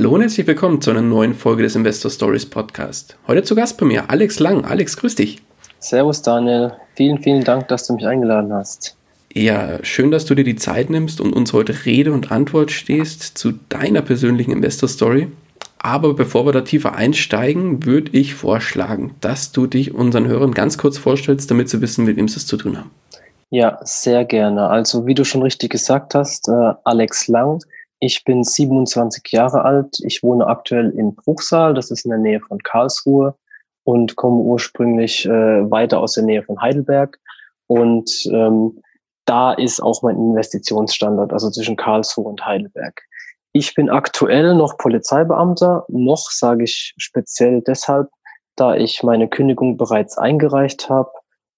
Hallo und herzlich willkommen zu einer neuen Folge des Investor Stories Podcast. Heute zu Gast bei mir Alex Lang. Alex, grüß dich. Servus Daniel, vielen, vielen Dank, dass du mich eingeladen hast. Ja, schön, dass du dir die Zeit nimmst und uns heute Rede und Antwort stehst zu deiner persönlichen Investor Story. Aber bevor wir da tiefer einsteigen, würde ich vorschlagen, dass du dich unseren Hörern ganz kurz vorstellst, damit sie wissen, mit wem sie es zu tun haben. Ja, sehr gerne. Also, wie du schon richtig gesagt hast, äh, Alex Lang ich bin 27 Jahre alt. Ich wohne aktuell in Bruchsal, das ist in der Nähe von Karlsruhe und komme ursprünglich äh, weiter aus der Nähe von Heidelberg. Und ähm, da ist auch mein Investitionsstandort, also zwischen Karlsruhe und Heidelberg. Ich bin aktuell noch Polizeibeamter, noch sage ich speziell deshalb, da ich meine Kündigung bereits eingereicht habe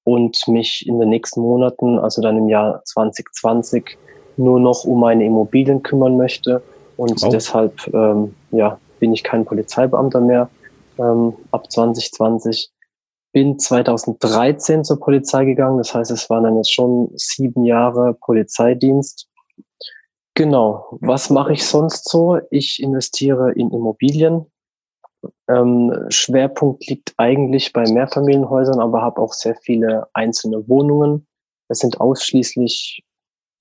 und mich in den nächsten Monaten, also dann im Jahr 2020, nur noch um meine Immobilien kümmern möchte. Und oh. deshalb ähm, ja, bin ich kein Polizeibeamter mehr ähm, ab 2020. Bin 2013 zur Polizei gegangen. Das heißt, es waren dann jetzt schon sieben Jahre Polizeidienst. Genau. Was mache ich sonst so? Ich investiere in Immobilien. Ähm, Schwerpunkt liegt eigentlich bei Mehrfamilienhäusern, aber habe auch sehr viele einzelne Wohnungen. Es sind ausschließlich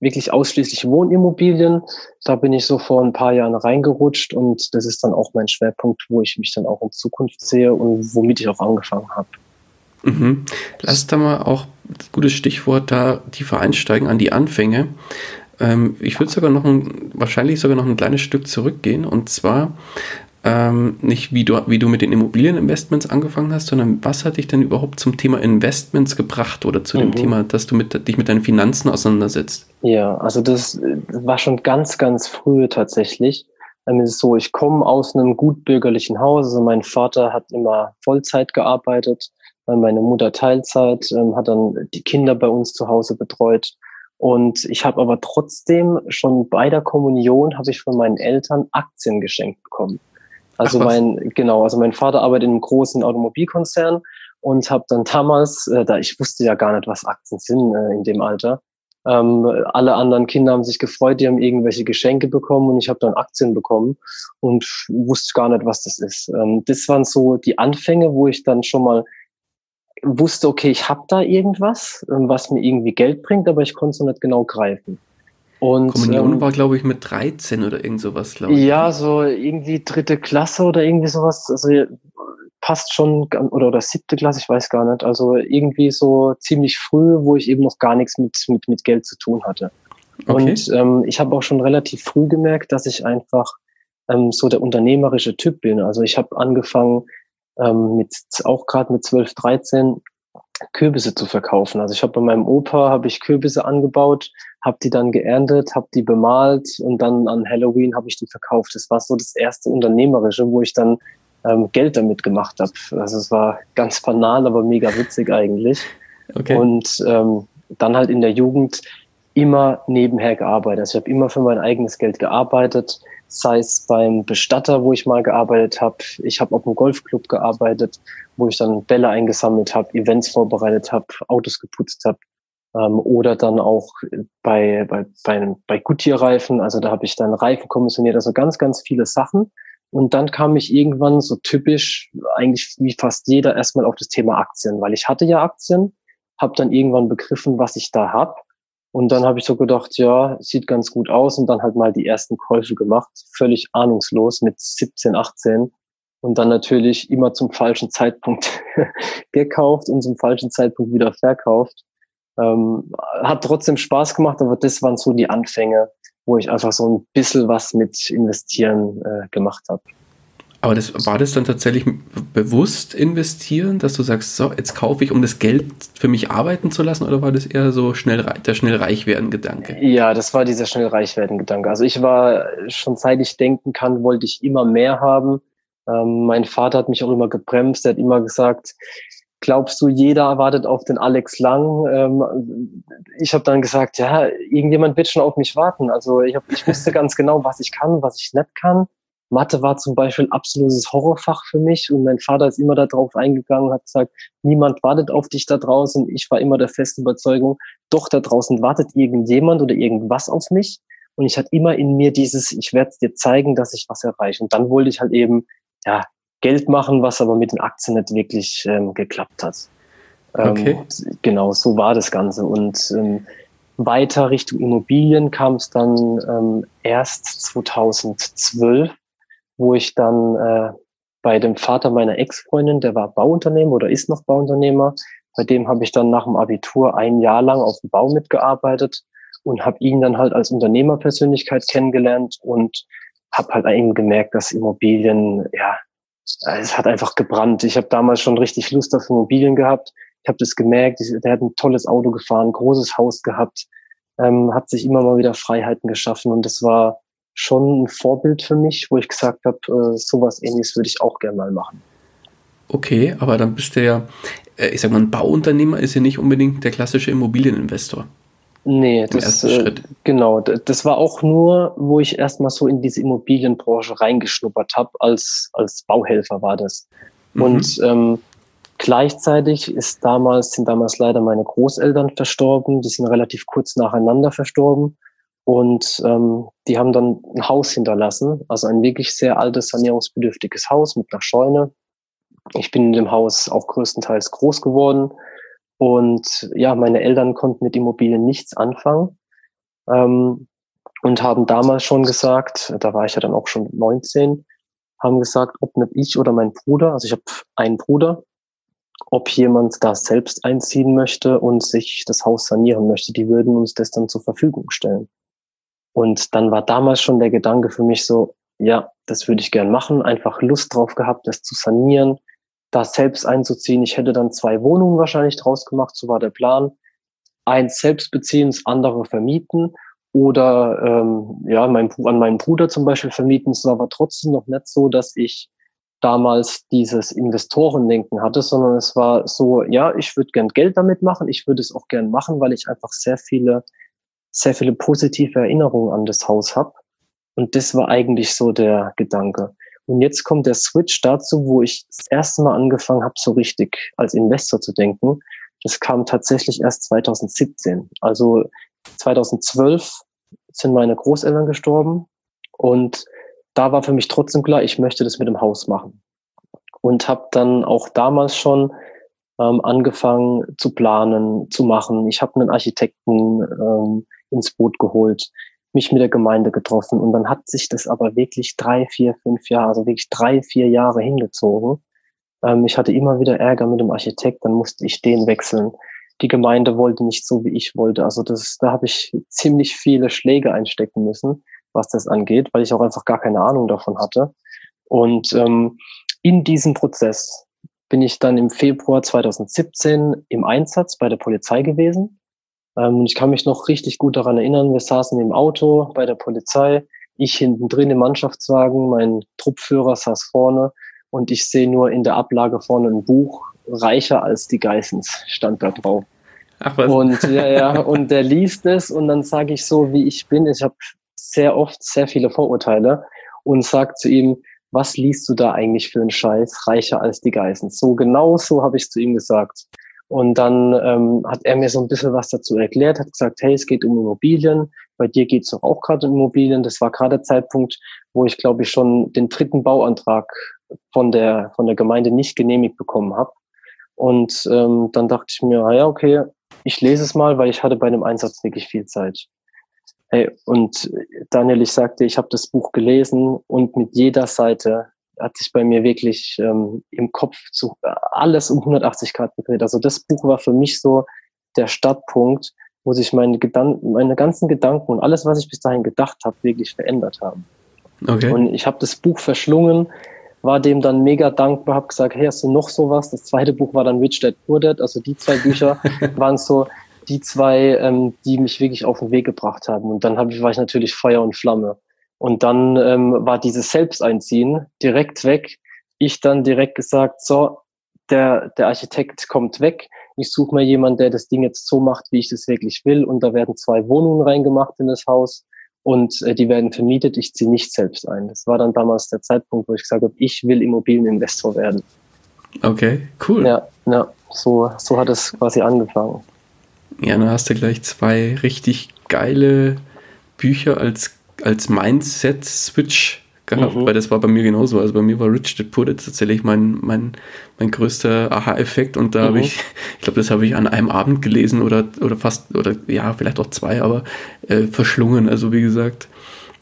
wirklich ausschließlich Wohnimmobilien. Da bin ich so vor ein paar Jahren reingerutscht und das ist dann auch mein Schwerpunkt, wo ich mich dann auch in Zukunft sehe und womit ich auch angefangen habe. Mhm. Lass da mal auch, gutes Stichwort, da tiefer einsteigen an die Anfänge. Ähm, ich würde sogar noch ein, wahrscheinlich sogar noch ein kleines Stück zurückgehen und zwar ähm, nicht wie du, wie du mit den Immobilieninvestments angefangen hast, sondern was hat dich denn überhaupt zum Thema Investments gebracht oder zu mhm. dem Thema, dass du mit, dich mit deinen Finanzen auseinandersetzt? Ja, also das, war schon ganz, ganz früh tatsächlich. Ähm, es ist so, ich komme aus einem gut bürgerlichen Haus. Also mein Vater hat immer Vollzeit gearbeitet, meine Mutter Teilzeit, ähm, hat dann die Kinder bei uns zu Hause betreut. Und ich habe aber trotzdem schon bei der Kommunion habe ich von meinen Eltern Aktien geschenkt bekommen. Also Ach, mein, genau, also mein Vater arbeitet in einem großen Automobilkonzern und habe dann damals, äh, da ich wusste ja gar nicht, was Aktien sind äh, in dem Alter, ähm, alle anderen Kinder haben sich gefreut, die haben irgendwelche Geschenke bekommen und ich habe dann Aktien bekommen und wusste gar nicht, was das ist. Ähm, das waren so die Anfänge, wo ich dann schon mal wusste, okay, ich habe da irgendwas, ähm, was mir irgendwie Geld bringt, aber ich konnte es noch nicht genau greifen. Und, Kommunion ähm, war, glaube ich, mit 13 oder irgend sowas, glaube ich. Ja, so irgendwie dritte Klasse oder irgendwie sowas. Also passt schon, oder, oder siebte Klasse, ich weiß gar nicht. Also irgendwie so ziemlich früh, wo ich eben noch gar nichts mit, mit, mit Geld zu tun hatte. Okay. Und ähm, ich habe auch schon relativ früh gemerkt, dass ich einfach ähm, so der unternehmerische Typ bin. Also ich habe angefangen, ähm, mit auch gerade mit 12, 13 Kürbisse zu verkaufen. Also ich habe bei meinem Opa habe ich Kürbisse angebaut, habe die dann geerntet, habe die bemalt und dann an Halloween habe ich die verkauft. Das war so das erste Unternehmerische, wo ich dann ähm, Geld damit gemacht habe. Also es war ganz banal, aber mega witzig eigentlich. Okay. Und ähm, dann halt in der Jugend immer nebenher gearbeitet. Also ich habe immer für mein eigenes Geld gearbeitet, sei es beim Bestatter, wo ich mal gearbeitet habe. Ich habe auf dem Golfclub gearbeitet, wo ich dann Bälle eingesammelt habe, Events vorbereitet habe, Autos geputzt habe. Ähm, oder dann auch bei, bei, bei, bei Goodyear-Reifen, also da habe ich dann Reifen kommissioniert, also ganz, ganz viele Sachen. Und dann kam ich irgendwann so typisch, eigentlich wie fast jeder, erstmal auf das Thema Aktien, weil ich hatte ja Aktien, habe dann irgendwann begriffen, was ich da hab und dann habe ich so gedacht, ja, sieht ganz gut aus und dann halt mal die ersten Käufe gemacht, völlig ahnungslos mit 17, 18 und dann natürlich immer zum falschen Zeitpunkt gekauft und zum falschen Zeitpunkt wieder verkauft. Ähm, hat trotzdem Spaß gemacht, aber das waren so die Anfänge, wo ich einfach so ein bisschen was mit Investieren äh, gemacht habe. Aber das, war das dann tatsächlich bewusst investieren, dass du sagst, so, jetzt kaufe ich, um das Geld für mich arbeiten zu lassen, oder war das eher so schnell, der schnell reich werden Gedanke? Ja, das war dieser schnell reich werden Gedanke. Also ich war schon seit ich denken kann, wollte ich immer mehr haben. Ähm, mein Vater hat mich auch immer gebremst, er hat immer gesagt, glaubst du, jeder wartet auf den Alex Lang? Ähm, ich habe dann gesagt, ja, irgendjemand wird schon auf mich warten. Also ich, hab, ich wusste ganz genau, was ich kann, was ich nicht kann. Mathe war zum Beispiel ein absolutes Horrorfach für mich und mein Vater ist immer darauf eingegangen, hat gesagt, niemand wartet auf dich da draußen. Ich war immer der festen Überzeugung, doch da draußen wartet irgendjemand oder irgendwas auf mich. Und ich hatte immer in mir dieses, ich werde dir zeigen, dass ich was erreiche. Und dann wollte ich halt eben, ja, Geld machen, was aber mit den Aktien nicht wirklich ähm, geklappt hat. Ähm, okay. Genau, so war das Ganze. Und ähm, weiter Richtung Immobilien kam es dann ähm, erst 2012 wo ich dann äh, bei dem Vater meiner Ex-Freundin, der war Bauunternehmer oder ist noch Bauunternehmer, bei dem habe ich dann nach dem Abitur ein Jahr lang auf dem Bau mitgearbeitet und habe ihn dann halt als Unternehmerpersönlichkeit kennengelernt und habe halt eben gemerkt, dass Immobilien, ja, es hat einfach gebrannt. Ich habe damals schon richtig Lust auf Immobilien gehabt. Ich habe das gemerkt. Der hat ein tolles Auto gefahren, großes Haus gehabt, ähm, hat sich immer mal wieder Freiheiten geschaffen und das war schon ein Vorbild für mich, wo ich gesagt habe, äh, sowas ähnliches würde ich auch gerne mal machen. Okay, aber dann bist du ja, äh, ich sag mal, ein Bauunternehmer ist ja nicht unbedingt der klassische Immobilieninvestor. Nee, das, äh, genau. Das war auch nur, wo ich erstmal so in diese Immobilienbranche reingeschnuppert habe, als, als Bauhelfer war das. Mhm. Und ähm, gleichzeitig ist damals, sind damals leider meine Großeltern verstorben, die sind relativ kurz nacheinander verstorben. Und ähm, die haben dann ein Haus hinterlassen, also ein wirklich sehr altes, sanierungsbedürftiges Haus mit einer Scheune. Ich bin in dem Haus auch größtenteils groß geworden. Und ja, meine Eltern konnten mit Immobilien nichts anfangen ähm, und haben damals schon gesagt, da war ich ja dann auch schon 19, haben gesagt, ob nicht ich oder mein Bruder, also ich habe einen Bruder, ob jemand da selbst einziehen möchte und sich das Haus sanieren möchte. Die würden uns das dann zur Verfügung stellen. Und dann war damals schon der Gedanke für mich so, ja, das würde ich gern machen, einfach Lust drauf gehabt, das zu sanieren, da selbst einzuziehen. Ich hätte dann zwei Wohnungen wahrscheinlich draus gemacht, so war der Plan. Eins selbst beziehen, das andere vermieten oder ähm, ja, mein, an meinen Bruder zum Beispiel vermieten. Es war aber trotzdem noch nicht so, dass ich damals dieses Investorendenken hatte, sondern es war so, ja, ich würde gern Geld damit machen, ich würde es auch gern machen, weil ich einfach sehr viele sehr viele positive Erinnerungen an das Haus habe. Und das war eigentlich so der Gedanke. Und jetzt kommt der Switch dazu, wo ich das erste Mal angefangen habe, so richtig als Investor zu denken. Das kam tatsächlich erst 2017. Also 2012 sind meine Großeltern gestorben und da war für mich trotzdem klar, ich möchte das mit dem Haus machen. Und habe dann auch damals schon ähm, angefangen zu planen, zu machen. Ich habe einen Architekten ähm, ins Boot geholt, mich mit der Gemeinde getroffen und dann hat sich das aber wirklich drei, vier, fünf Jahre, also wirklich drei, vier Jahre hingezogen. Ähm, ich hatte immer wieder Ärger mit dem Architekt, dann musste ich den wechseln. Die Gemeinde wollte nicht so, wie ich wollte. Also das, da habe ich ziemlich viele Schläge einstecken müssen, was das angeht, weil ich auch einfach gar keine Ahnung davon hatte. Und ähm, in diesem Prozess bin ich dann im Februar 2017 im Einsatz bei der Polizei gewesen ähm, ich kann mich noch richtig gut daran erinnern, wir saßen im Auto bei der Polizei, ich hinten drin im Mannschaftswagen, mein Truppführer saß vorne und ich sehe nur in der Ablage vorne ein Buch, reicher als die Geissens, stand da drauf. Ach was. Und ja, ja, und der liest es und dann sage ich so, wie ich bin. Ich habe sehr oft sehr viele Vorurteile und sage zu ihm, was liest du da eigentlich für einen Scheiß, reicher als die Geissens? So genau so habe ich zu ihm gesagt. Und dann ähm, hat er mir so ein bisschen was dazu erklärt, hat gesagt, hey, es geht um Immobilien, bei dir geht es doch auch gerade um Immobilien. Das war gerade der Zeitpunkt, wo ich, glaube ich, schon den dritten Bauantrag von der, von der Gemeinde nicht genehmigt bekommen habe. Und ähm, dann dachte ich mir, ja, okay, ich lese es mal, weil ich hatte bei dem Einsatz wirklich viel Zeit. Hey, und Daniel, ich sagte, ich habe das Buch gelesen und mit jeder Seite hat sich bei mir wirklich ähm, im Kopf zu, alles um 180 Grad gedreht. Also das Buch war für mich so der Startpunkt, wo sich meine, Gedanken, meine ganzen Gedanken und alles, was ich bis dahin gedacht habe, wirklich verändert haben. Okay. Und ich habe das Buch verschlungen, war dem dann mega dankbar, habe gesagt, hey, hast du noch sowas? Das zweite Buch war dann Rich Dad Poor Dad. Also die zwei Bücher waren so die zwei, ähm, die mich wirklich auf den Weg gebracht haben. Und dann hab ich, war ich natürlich Feuer und Flamme. Und dann ähm, war dieses Selbsteinziehen direkt weg. ich dann direkt gesagt, so, der, der Architekt kommt weg. Ich suche mal jemanden, der das Ding jetzt so macht, wie ich das wirklich will. Und da werden zwei Wohnungen reingemacht in das Haus und äh, die werden vermietet. Ich ziehe nicht selbst ein. Das war dann damals der Zeitpunkt, wo ich gesagt habe, ich will Immobilieninvestor werden. Okay, cool. Ja, ja so, so hat es quasi angefangen. Ja, dann hast du gleich zwei richtig geile Bücher als, als Mindset-Switch gehabt, mhm. weil das war bei mir genauso. Also bei mir war Rich Dad Poor Dad tatsächlich mein, mein, mein größter Aha-Effekt und da mhm. habe ich, ich glaube, das habe ich an einem Abend gelesen oder, oder fast, oder ja, vielleicht auch zwei, aber äh, verschlungen, also wie gesagt.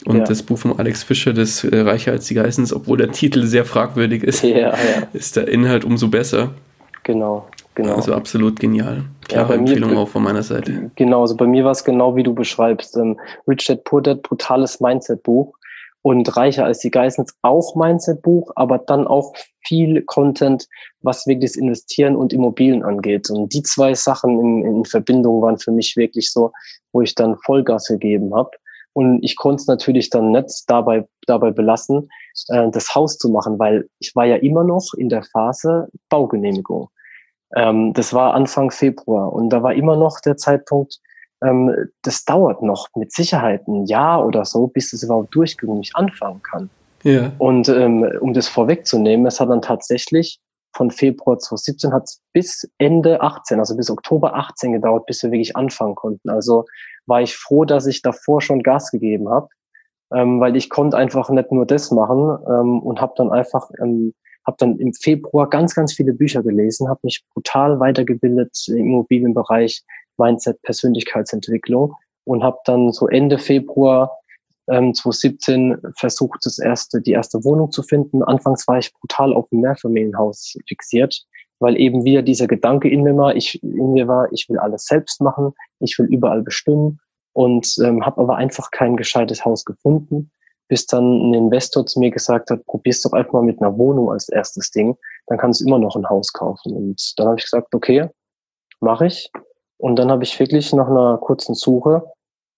Und ja. das Buch von Alex Fischer, das äh, Reicher als die Geissens, obwohl der Titel sehr fragwürdig ist, ja, ja. ist der Inhalt umso besser. Genau, genau. Also absolut genial. Klare ja, Empfehlung auch von meiner Seite. Genau, also bei mir war es genau wie du beschreibst. Ähm, Rich Dad Poor Dad, brutales Mindset-Buch und Reicher als die Geissens auch Mindset-Buch, aber dann auch viel Content, was wirklich das Investieren und Immobilien angeht. Und die zwei Sachen in, in Verbindung waren für mich wirklich so, wo ich dann Vollgas gegeben habe. Und ich konnte es natürlich dann nicht dabei, dabei belassen, äh, das Haus zu machen, weil ich war ja immer noch in der Phase Baugenehmigung. Ähm, das war Anfang Februar und da war immer noch der Zeitpunkt, ähm, das dauert noch mit Sicherheit ein Jahr oder so, bis es überhaupt durchgängig anfangen kann. Ja. Und ähm, um das vorwegzunehmen, es hat dann tatsächlich von Februar 2017 hat es bis Ende 18, also bis Oktober 18 gedauert, bis wir wirklich anfangen konnten. Also war ich froh, dass ich davor schon Gas gegeben habe, ähm, weil ich konnte einfach nicht nur das machen ähm, und habe dann einfach ähm, habe dann im Februar ganz, ganz viele Bücher gelesen, habe mich brutal weitergebildet im Immobilienbereich, Mindset, Persönlichkeitsentwicklung und habe dann so Ende Februar ähm, 2017 versucht, das erste, die erste Wohnung zu finden. Anfangs war ich brutal auf ein Mehrfamilienhaus fixiert, weil eben wieder dieser Gedanke in mir war, ich, in mir war, ich will alles selbst machen, ich will überall bestimmen und ähm, habe aber einfach kein gescheites Haus gefunden bis dann ein Investor zu mir gesagt hat, probier's doch einfach mal mit einer Wohnung als erstes Ding, dann kannst du immer noch ein Haus kaufen. Und dann habe ich gesagt, okay, mache ich. Und dann habe ich wirklich nach einer kurzen Suche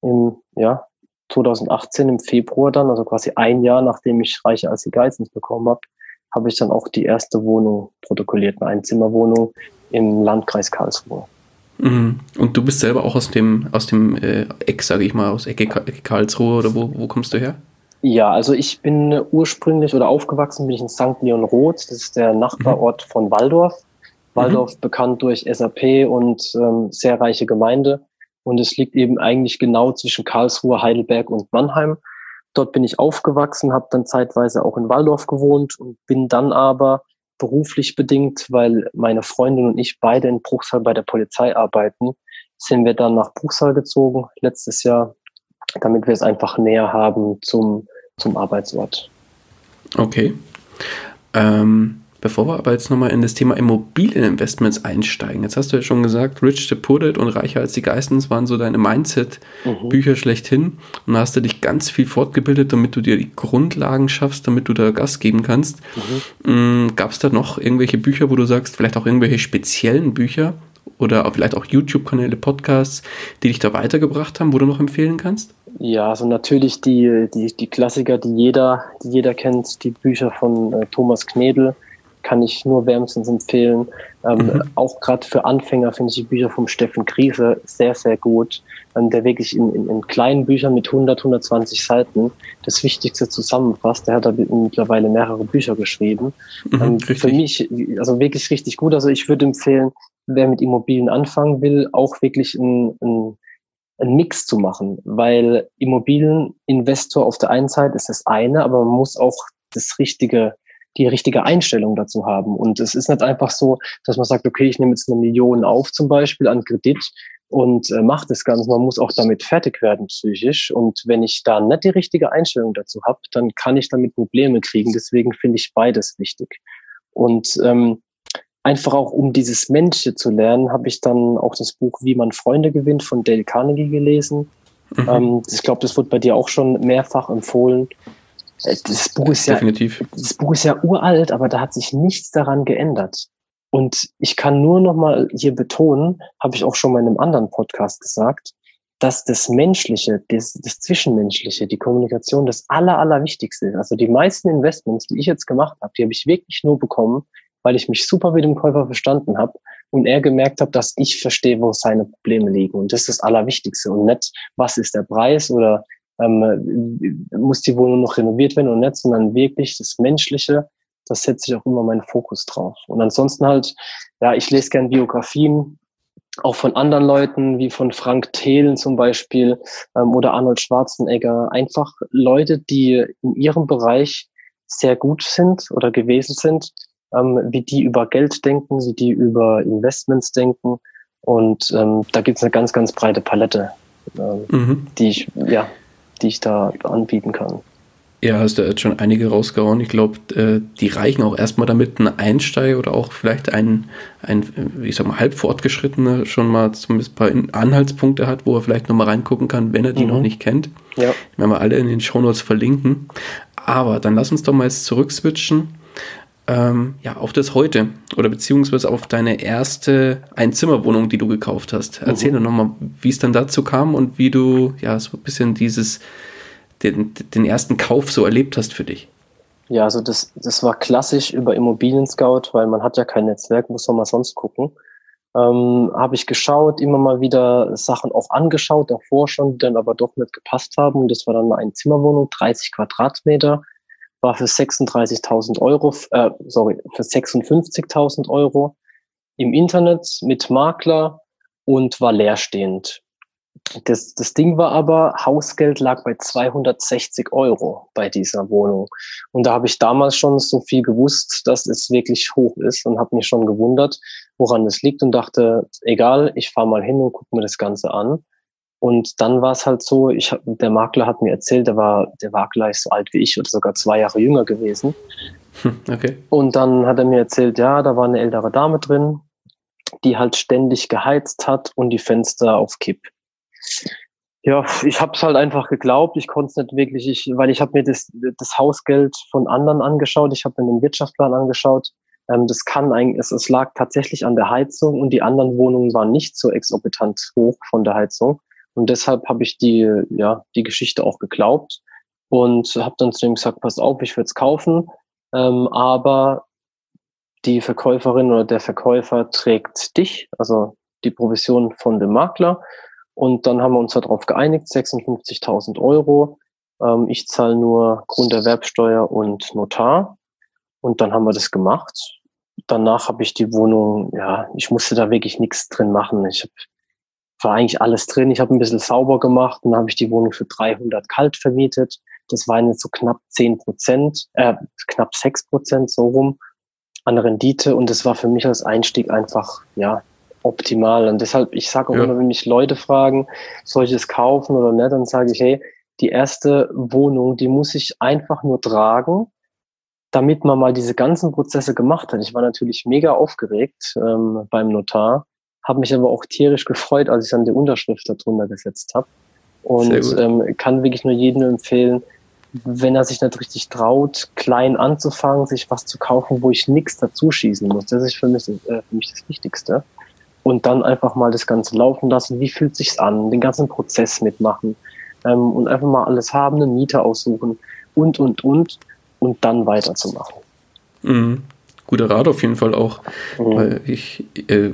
im ja, 2018 im Februar dann, also quasi ein Jahr nachdem ich Reiche als die Geizens bekommen habe, habe ich dann auch die erste Wohnung protokolliert, eine Einzimmerwohnung im Landkreis Karlsruhe. Mhm. Und du bist selber auch aus dem, aus dem äh, Eck, sage ich mal, aus Ecke Karlsruhe oder wo, wo kommst du her? Ja, also ich bin ursprünglich oder aufgewachsen bin ich in St. Leon Roth. Das ist der Nachbarort mhm. von Waldorf. Waldorf mhm. bekannt durch SAP und ähm, sehr reiche Gemeinde. Und es liegt eben eigentlich genau zwischen Karlsruhe, Heidelberg und Mannheim. Dort bin ich aufgewachsen, habe dann zeitweise auch in Waldorf gewohnt und bin dann aber beruflich bedingt, weil meine Freundin und ich beide in Bruchsal bei der Polizei arbeiten, sind wir dann nach Bruchsal gezogen letztes Jahr damit wir es einfach näher haben zum, zum Arbeitsort. Okay. Ähm, bevor wir aber jetzt nochmal in das Thema Immobilieninvestments einsteigen, jetzt hast du ja schon gesagt, Rich the Pudded und Reicher als die Geistens waren so deine Mindset-Bücher mhm. schlechthin und da hast du dich ganz viel fortgebildet, damit du dir die Grundlagen schaffst, damit du da Gas geben kannst. Mhm. Mm, Gab es da noch irgendwelche Bücher, wo du sagst, vielleicht auch irgendwelche speziellen Bücher, oder vielleicht auch YouTube-Kanäle, Podcasts, die dich da weitergebracht haben, wo du noch empfehlen kannst? Ja, also natürlich die, die, die Klassiker, die jeder, die jeder kennt, die Bücher von äh, Thomas Knedel, kann ich nur wärmstens empfehlen. Ähm, mhm. Auch gerade für Anfänger finde ich die Bücher vom Steffen Krise sehr, sehr gut, ähm, der wirklich in, in, in, kleinen Büchern mit 100, 120 Seiten das Wichtigste zusammenfasst. Der hat da mittlerweile mehrere Bücher geschrieben. Mhm, ähm, für mich, also wirklich richtig gut. Also ich würde empfehlen, wer mit Immobilien anfangen will, auch wirklich ein, ein, ein Mix zu machen, weil Immobilieninvestor auf der einen Seite ist das eine, aber man muss auch das richtige die richtige Einstellung dazu haben. Und es ist nicht einfach so, dass man sagt, okay, ich nehme jetzt eine Million auf zum Beispiel an Kredit und äh, macht das Ganze. Man muss auch damit fertig werden psychisch. Und wenn ich da nicht die richtige Einstellung dazu habe, dann kann ich damit Probleme kriegen. Deswegen finde ich beides wichtig. Und ähm, einfach auch um dieses Menschliche zu lernen, habe ich dann auch das Buch Wie man Freunde gewinnt von Dale Carnegie gelesen. Mhm. Ähm, ich glaube, das wurde bei dir auch schon mehrfach empfohlen. Äh, das Buch ist ja, Definitiv. das Buch ist ja uralt, aber da hat sich nichts daran geändert. Und ich kann nur noch mal hier betonen, habe ich auch schon mal in einem anderen Podcast gesagt, dass das Menschliche, das, das Zwischenmenschliche, die Kommunikation das Aller, Allerwichtigste ist. Also die meisten Investments, die ich jetzt gemacht habe, die habe ich wirklich nur bekommen, weil ich mich super mit dem Käufer verstanden habe und er gemerkt hat, dass ich verstehe, wo seine Probleme liegen. Und das ist das Allerwichtigste und nicht, was ist der Preis oder ähm, muss die Wohnung noch renoviert werden und nicht, sondern wirklich das Menschliche, das setze ich auch immer meinen Fokus drauf. Und ansonsten halt, ja, ich lese gern Biografien, auch von anderen Leuten, wie von Frank Thelen zum Beispiel ähm, oder Arnold Schwarzenegger. Einfach Leute, die in ihrem Bereich sehr gut sind oder gewesen sind, ähm, wie die über Geld denken, wie die über Investments denken. Und ähm, da gibt es eine ganz, ganz breite Palette, ähm, mhm. die ich, ja, die ich da anbieten kann. Ja, hast du jetzt schon einige rausgehauen. Ich glaube, äh, die reichen auch erstmal damit ein Einsteiger oder auch vielleicht ein, ein, ich sag mal, halb fortgeschrittener schon mal zumindest ein paar Anhaltspunkte hat, wo er vielleicht nochmal reingucken kann, wenn er die mhm. noch nicht kennt. Ja. Wenn wir alle in den Shownotes verlinken. Aber dann lass uns doch mal jetzt zurückswitchen. Ähm, ja, auf das heute oder beziehungsweise auf deine erste Einzimmerwohnung, die du gekauft hast. Erzähl mhm. doch nochmal, wie es dann dazu kam und wie du ja so ein bisschen dieses den, den ersten Kauf so erlebt hast für dich? Ja, also das, das war klassisch über Immobilien Scout, weil man hat ja kein Netzwerk, muss man mal sonst gucken. Ähm, habe ich geschaut, immer mal wieder Sachen auch angeschaut, davor schon, die dann aber doch nicht gepasst haben. Das war dann eine Zimmerwohnung, 30 Quadratmeter, war für 36.000 Euro, äh, sorry, für 56.000 Euro im Internet mit Makler und war leerstehend. Das, das Ding war aber, Hausgeld lag bei 260 Euro bei dieser Wohnung. Und da habe ich damals schon so viel gewusst, dass es wirklich hoch ist und habe mich schon gewundert, woran es liegt und dachte, egal, ich fahre mal hin und gucke mir das Ganze an. Und dann war es halt so, ich, der Makler hat mir erzählt, der war, der war gleich so alt wie ich oder sogar zwei Jahre jünger gewesen. Hm, okay. Und dann hat er mir erzählt, ja, da war eine ältere Dame drin, die halt ständig geheizt hat und die Fenster auf Kipp. Ja, ich habe es halt einfach geglaubt. Ich konnte es nicht wirklich, ich, weil ich habe mir das, das Hausgeld von anderen angeschaut. Ich habe mir den Wirtschaftsplan angeschaut. Ähm, das kann eigentlich, es, es lag tatsächlich an der Heizung und die anderen Wohnungen waren nicht so exorbitant hoch von der Heizung. Und deshalb habe ich die, ja, die Geschichte auch geglaubt und habe dann zu ihm gesagt, pass auf, ich würde es kaufen, ähm, aber die Verkäuferin oder der Verkäufer trägt dich, also die Provision von dem Makler und dann haben wir uns darauf geeinigt, 56.000 Euro. Ähm, ich zahle nur Grunderwerbsteuer und Notar. Und dann haben wir das gemacht. Danach habe ich die Wohnung, ja, ich musste da wirklich nichts drin machen. Ich hab, war eigentlich alles drin. Ich habe ein bisschen sauber gemacht und dann habe ich die Wohnung für 300 kalt vermietet. Das waren jetzt so knapp 10 Prozent, äh, knapp 6 Prozent so rum an Rendite. Und das war für mich als Einstieg einfach, ja, optimal. Und deshalb, ich sage auch ja. immer, wenn mich Leute fragen, soll ich es kaufen oder nicht, dann sage ich, hey, die erste Wohnung, die muss ich einfach nur tragen, damit man mal diese ganzen Prozesse gemacht hat. Ich war natürlich mega aufgeregt ähm, beim Notar, habe mich aber auch tierisch gefreut, als ich dann die Unterschrift darunter gesetzt habe. Und ähm, kann wirklich nur jedem empfehlen, wenn er sich nicht richtig traut, klein anzufangen, sich was zu kaufen, wo ich nichts dazu schießen muss. Das ist für mich, äh, für mich das Wichtigste und dann einfach mal das Ganze laufen lassen. Wie fühlt sich's an? Den ganzen Prozess mitmachen ähm, und einfach mal alles haben, eine Miete aussuchen und und und und dann weiterzumachen. Mhm. Guter Rat auf jeden Fall auch, mhm. weil ich äh,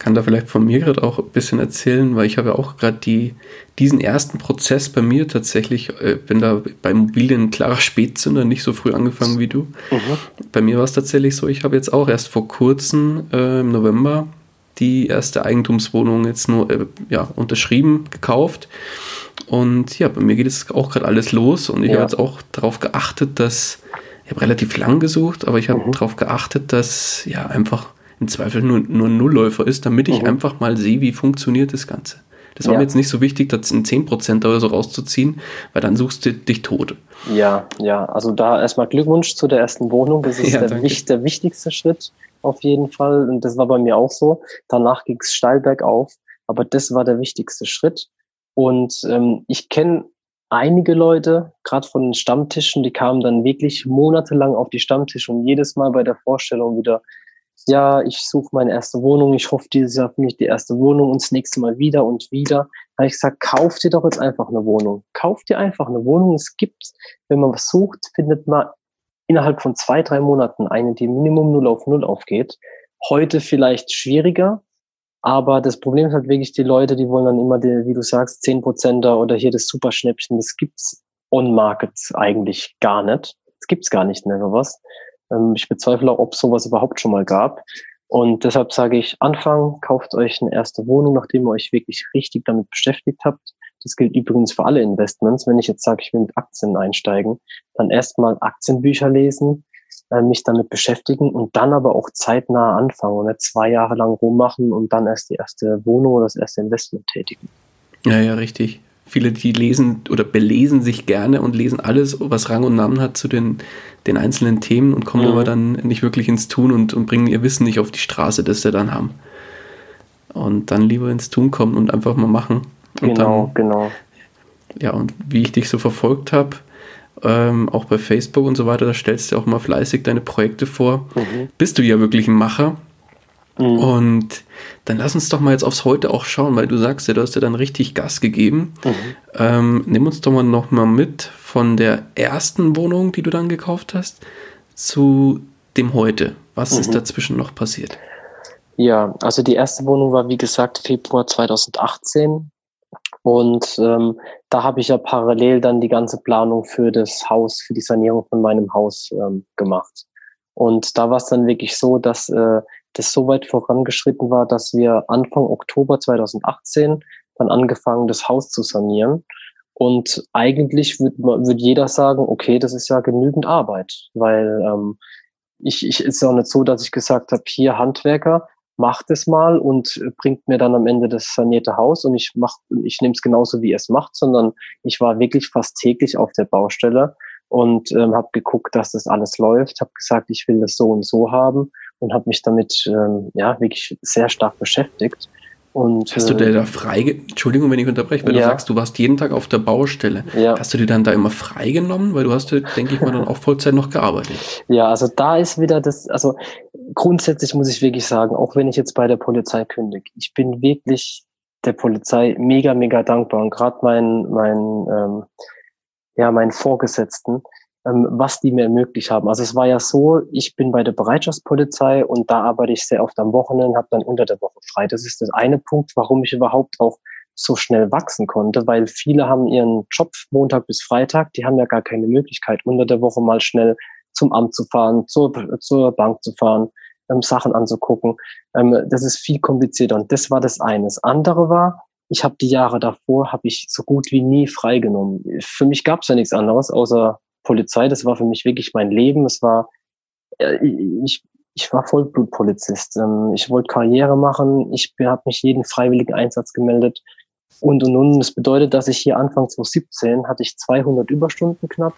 kann da vielleicht von mir gerade auch ein bisschen erzählen, weil ich habe ja auch gerade die, diesen ersten Prozess bei mir tatsächlich, äh, bin da bei Immobilien ein klarer Spätzünder, nicht so früh angefangen wie du. Mhm. Bei mir war es tatsächlich so, ich habe jetzt auch erst vor kurzem äh, im November die erste Eigentumswohnung jetzt nur äh, ja, unterschrieben, gekauft. Und ja, bei mir geht es auch gerade alles los und ich ja. habe jetzt auch darauf geachtet, dass ich habe relativ lang gesucht, aber ich habe mhm. darauf geachtet, dass ja einfach im Zweifel nur, nur ein Nullläufer ist, damit ich mhm. einfach mal sehe, wie funktioniert das Ganze. Das war ja. mir jetzt nicht so wichtig, das in 10% oder so rauszuziehen, weil dann suchst du dich tot. Ja, ja, also da erstmal Glückwunsch zu der ersten Wohnung. Das ist ja, der, der, wichtigste Schritt auf jeden Fall. Und das war bei mir auch so. Danach ging es steil bergauf. Aber das war der wichtigste Schritt. Und ähm, ich kenne einige Leute, gerade von den Stammtischen, die kamen dann wirklich monatelang auf die Stammtische und jedes Mal bei der Vorstellung wieder ja, ich suche meine erste Wohnung, ich hoffe dieses Jahr für mich die erste Wohnung und das nächste Mal wieder und wieder. Da habe ich gesagt, kauf dir doch jetzt einfach eine Wohnung. Kauf dir einfach eine Wohnung. Es gibt, wenn man was sucht, findet man innerhalb von zwei, drei Monaten eine, die Minimum null auf null aufgeht. Heute vielleicht schwieriger, aber das Problem ist halt wirklich die Leute, die wollen dann immer, die, wie du sagst, zehn Prozenter oder hier das Superschnäppchen. Das gibt's on-market eigentlich gar nicht. Das gibt's gar nicht mehr sowas. Ähm, ich bezweifle auch, ob sowas überhaupt schon mal gab. Und deshalb sage ich, Anfang, kauft euch eine erste Wohnung, nachdem ihr euch wirklich richtig damit beschäftigt habt. Das gilt übrigens für alle Investments. Wenn ich jetzt sage, ich will mit Aktien einsteigen, dann erstmal Aktienbücher lesen, äh, mich damit beschäftigen und dann aber auch zeitnah anfangen und nicht zwei Jahre lang rummachen und dann erst die erste Wohnung oder das erste Investment tätigen. Ja, ja, richtig. Viele, die lesen oder belesen sich gerne und lesen alles, was Rang und Namen hat zu den, den einzelnen Themen und kommen mhm. aber dann nicht wirklich ins Tun und, und bringen ihr Wissen nicht auf die Straße, das sie dann haben. Und dann lieber ins Tun kommen und einfach mal machen. Und genau, dann, genau. Ja, und wie ich dich so verfolgt habe, ähm, auch bei Facebook und so weiter, da stellst du auch mal fleißig deine Projekte vor. Mhm. Bist du ja wirklich ein Macher Mhm. Und dann lass uns doch mal jetzt aufs Heute auch schauen, weil du sagst ja, du hast ja dann richtig Gas gegeben. Mhm. Ähm, nimm uns doch mal noch mal mit von der ersten Wohnung, die du dann gekauft hast, zu dem Heute. Was mhm. ist dazwischen noch passiert? Ja, also die erste Wohnung war wie gesagt Februar 2018 und ähm, da habe ich ja parallel dann die ganze Planung für das Haus, für die Sanierung von meinem Haus ähm, gemacht. Und da war es dann wirklich so, dass äh, das so weit vorangeschritten war, dass wir Anfang Oktober 2018 dann angefangen, das Haus zu sanieren. Und eigentlich würde würd jeder sagen, okay, das ist ja genügend Arbeit, weil ähm, ich, ich ist ja auch nicht so, dass ich gesagt habe, hier Handwerker, macht es mal und bringt mir dann am Ende das sanierte Haus und ich mach, ich nehme es genauso, wie er es macht, sondern ich war wirklich fast täglich auf der Baustelle und ähm, habe geguckt, dass das alles läuft, habe gesagt, ich will das so und so haben und habe mich damit ähm, ja wirklich sehr stark beschäftigt. Und, Hast du dir da frei, Entschuldigung, wenn ich unterbreche, weil ja. du sagst, du warst jeden Tag auf der Baustelle. Ja. Hast du dir dann da immer freigenommen? Weil du hast, denke ich mal, dann auch Vollzeit noch gearbeitet. Ja, also da ist wieder das, also grundsätzlich muss ich wirklich sagen, auch wenn ich jetzt bei der Polizei kündige, ich bin wirklich der Polizei mega, mega dankbar. Und gerade mein, mein, ähm, ja, meinen Vorgesetzten, ähm, was die mir ermöglicht haben. Also es war ja so, ich bin bei der Bereitschaftspolizei und da arbeite ich sehr oft am Wochenende, habe dann unter der Woche frei. Das ist das eine Punkt, warum ich überhaupt auch so schnell wachsen konnte, weil viele haben ihren Job Montag bis Freitag, die haben ja gar keine Möglichkeit, unter der Woche mal schnell zum Amt zu fahren, zur, zur Bank zu fahren, ähm, Sachen anzugucken. Ähm, das ist viel komplizierter und das war das eine. Das andere war, ich habe die Jahre davor, habe ich so gut wie nie freigenommen. Für mich gab es ja nichts anderes, außer Polizei, das war für mich wirklich mein Leben. Es war, äh, ich, ich war Vollblutpolizist. Ähm, ich wollte Karriere machen. Ich habe mich jeden freiwilligen Einsatz gemeldet. Und, und, und. Das bedeutet, dass ich hier Anfang 2017 hatte ich 200 Überstunden knapp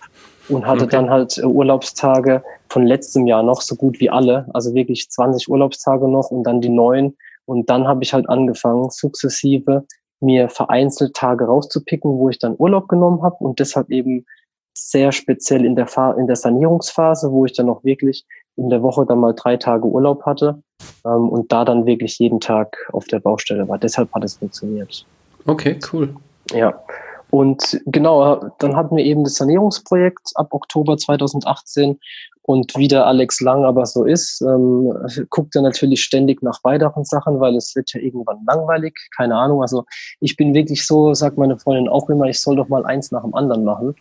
und hatte okay. dann halt äh, Urlaubstage von letztem Jahr noch so gut wie alle. Also wirklich 20 Urlaubstage noch und dann die neuen. Und dann habe ich halt angefangen, sukzessive mir vereinzelt Tage rauszupicken, wo ich dann Urlaub genommen habe und deshalb eben sehr speziell in der, Fa in der Sanierungsphase, wo ich dann auch wirklich in der Woche dann mal drei Tage Urlaub hatte ähm, und da dann wirklich jeden Tag auf der Baustelle war. Deshalb hat es funktioniert. Okay, cool. Ja. Und genau, dann hatten wir eben das Sanierungsprojekt ab Oktober 2018 und wie der Alex Lang aber so ist, ähm, guckt er natürlich ständig nach weiteren Sachen, weil es wird ja irgendwann langweilig. Keine Ahnung. Also ich bin wirklich so, sagt meine Freundin auch immer, ich soll doch mal eins nach dem anderen machen.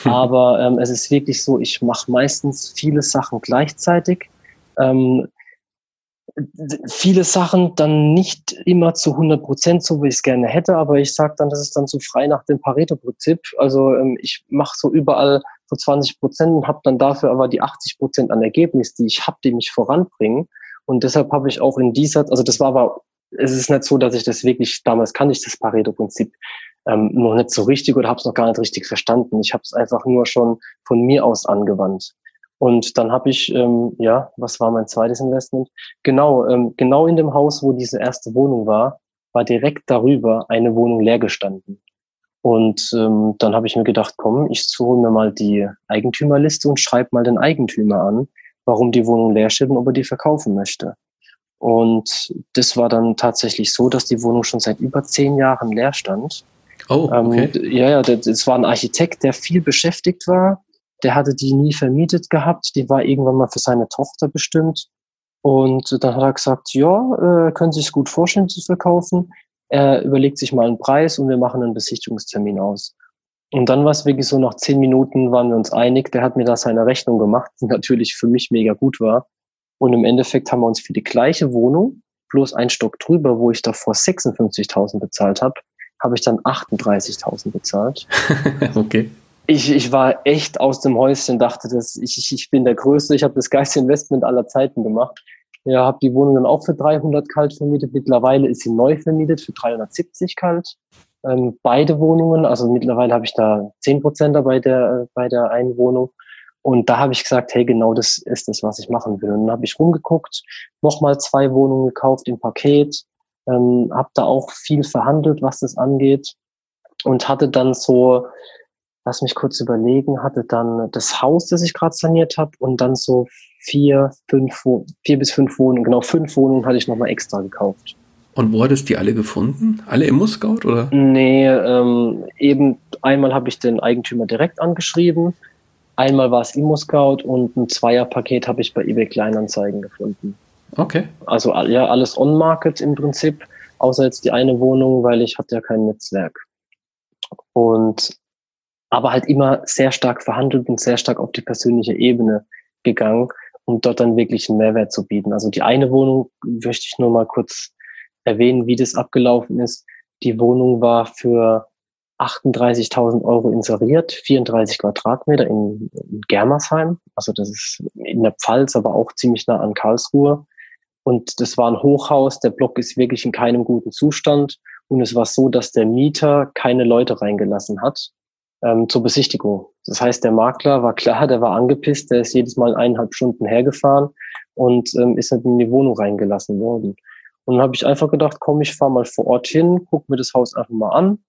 Aber ähm, es ist wirklich so, ich mache meistens viele Sachen gleichzeitig. Ähm, viele Sachen dann nicht immer zu 100 Prozent so, wie ich es gerne hätte, aber ich sage dann, das ist dann so frei nach dem Pareto-Prinzip. Also ähm, ich mache so überall so 20 Prozent und habe dann dafür aber die 80 Prozent an Ergebnis, die ich habe, die mich voranbringen. Und deshalb habe ich auch in dieser, also das war aber, es ist nicht so, dass ich das wirklich, damals kannte ich das Pareto-Prinzip ähm, noch nicht so richtig oder habe es noch gar nicht richtig verstanden. Ich habe es einfach nur schon von mir aus angewandt. Und dann habe ich, ähm, ja, was war mein zweites Investment? Genau, ähm, genau in dem Haus, wo diese erste Wohnung war, war direkt darüber eine Wohnung leer gestanden. Und ähm, dann habe ich mir gedacht, komm, ich suche mir mal die Eigentümerliste und schreibe mal den Eigentümer an, warum die Wohnung leer steht und ob er die verkaufen möchte. Und das war dann tatsächlich so, dass die Wohnung schon seit über zehn Jahren leer stand. Oh, okay. Ähm, ja, ja, das war ein Architekt, der viel beschäftigt war. Der hatte die nie vermietet gehabt. Die war irgendwann mal für seine Tochter bestimmt. Und dann hat er gesagt, ja, äh, können Sie sich gut vorstellen zu verkaufen. Er überlegt sich mal einen Preis und wir machen einen Besichtigungstermin aus. Und dann war es wirklich so, nach zehn Minuten waren wir uns einig. Der hat mir da seine Rechnung gemacht, die natürlich für mich mega gut war. Und im Endeffekt haben wir uns für die gleiche Wohnung, bloß ein Stock drüber, wo ich davor 56.000 bezahlt habe, habe ich dann 38.000 bezahlt. okay. Ich, ich war echt aus dem Häuschen, dachte, dass ich, ich, ich bin der Größte, ich habe das geilste Investment aller Zeiten gemacht. Ja, habe die Wohnung dann auch für 300 kalt vermietet. Mittlerweile ist sie neu vermietet für 370 kalt. Ähm, beide Wohnungen, also mittlerweile habe ich da 10 Prozent bei der, bei der einen Wohnung. Und da habe ich gesagt, hey, genau das ist das, was ich machen will. Und dann habe ich rumgeguckt, nochmal zwei Wohnungen gekauft im Paket, ähm, habe da auch viel verhandelt, was das angeht und hatte dann so, lass mich kurz überlegen, hatte dann das Haus, das ich gerade saniert habe und dann so vier, fünf, vier bis fünf Wohnungen, genau fünf Wohnungen hatte ich nochmal extra gekauft. Und wo hattest du die alle gefunden? Alle im Scout oder? Nee, ähm, eben einmal habe ich den Eigentümer direkt angeschrieben, einmal war es Immo-Scout und ein Zweierpaket habe ich bei eBay Kleinanzeigen gefunden. Okay. Also ja, alles on-market im Prinzip, außer jetzt die eine Wohnung, weil ich hatte ja kein Netzwerk. Und aber halt immer sehr stark verhandelt und sehr stark auf die persönliche Ebene gegangen, um dort dann wirklich einen Mehrwert zu bieten. Also die eine Wohnung möchte ich nur mal kurz erwähnen, wie das abgelaufen ist. Die Wohnung war für 38.000 Euro inseriert, 34 Quadratmeter in, in Germersheim. Also das ist in der Pfalz, aber auch ziemlich nah an Karlsruhe. Und das war ein Hochhaus. Der Block ist wirklich in keinem guten Zustand. Und es war so, dass der Mieter keine Leute reingelassen hat ähm, zur Besichtigung. Das heißt, der Makler war klar, der war angepisst, der ist jedes Mal eineinhalb Stunden hergefahren und ähm, ist nicht in die Wohnung reingelassen worden. Und dann habe ich einfach gedacht, komm, ich fahre mal vor Ort hin, guck mir das Haus einfach mal an.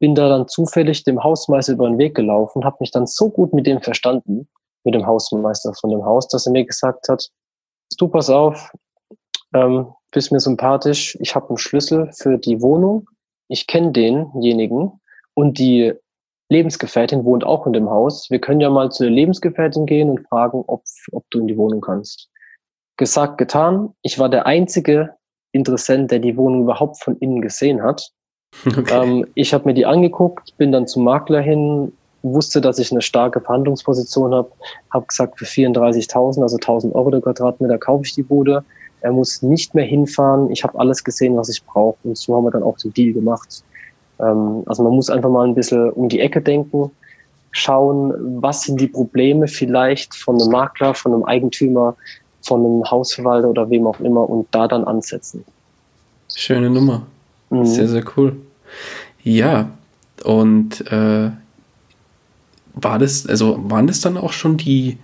Bin da dann zufällig dem Hausmeister über den Weg gelaufen, habe mich dann so gut mit dem verstanden, mit dem Hausmeister von dem Haus, dass er mir gesagt hat, du pass auf, ähm, bist mir sympathisch, ich habe einen Schlüssel für die Wohnung, ich kenne denjenigen und die Lebensgefährtin wohnt auch in dem Haus. Wir können ja mal zu der Lebensgefährtin gehen und fragen, ob, ob du in die Wohnung kannst. Gesagt, getan. Ich war der einzige Interessent, der die Wohnung überhaupt von innen gesehen hat. Okay. Ähm, ich habe mir die angeguckt, bin dann zum Makler hin, wusste, dass ich eine starke Verhandlungsposition habe, habe gesagt, für 34.000, also 1.000 Euro der Quadratmeter kaufe ich die Bude. Er muss nicht mehr hinfahren. Ich habe alles gesehen, was ich brauche. Und so haben wir dann auch den Deal gemacht. Ähm, also man muss einfach mal ein bisschen um die Ecke denken, schauen, was sind die Probleme vielleicht von einem Makler, von einem Eigentümer, von einem Hausverwalter oder wem auch immer und da dann ansetzen. Schöne Nummer. Mhm. Sehr, sehr cool. Ja, und äh, war das, also waren das dann auch schon die,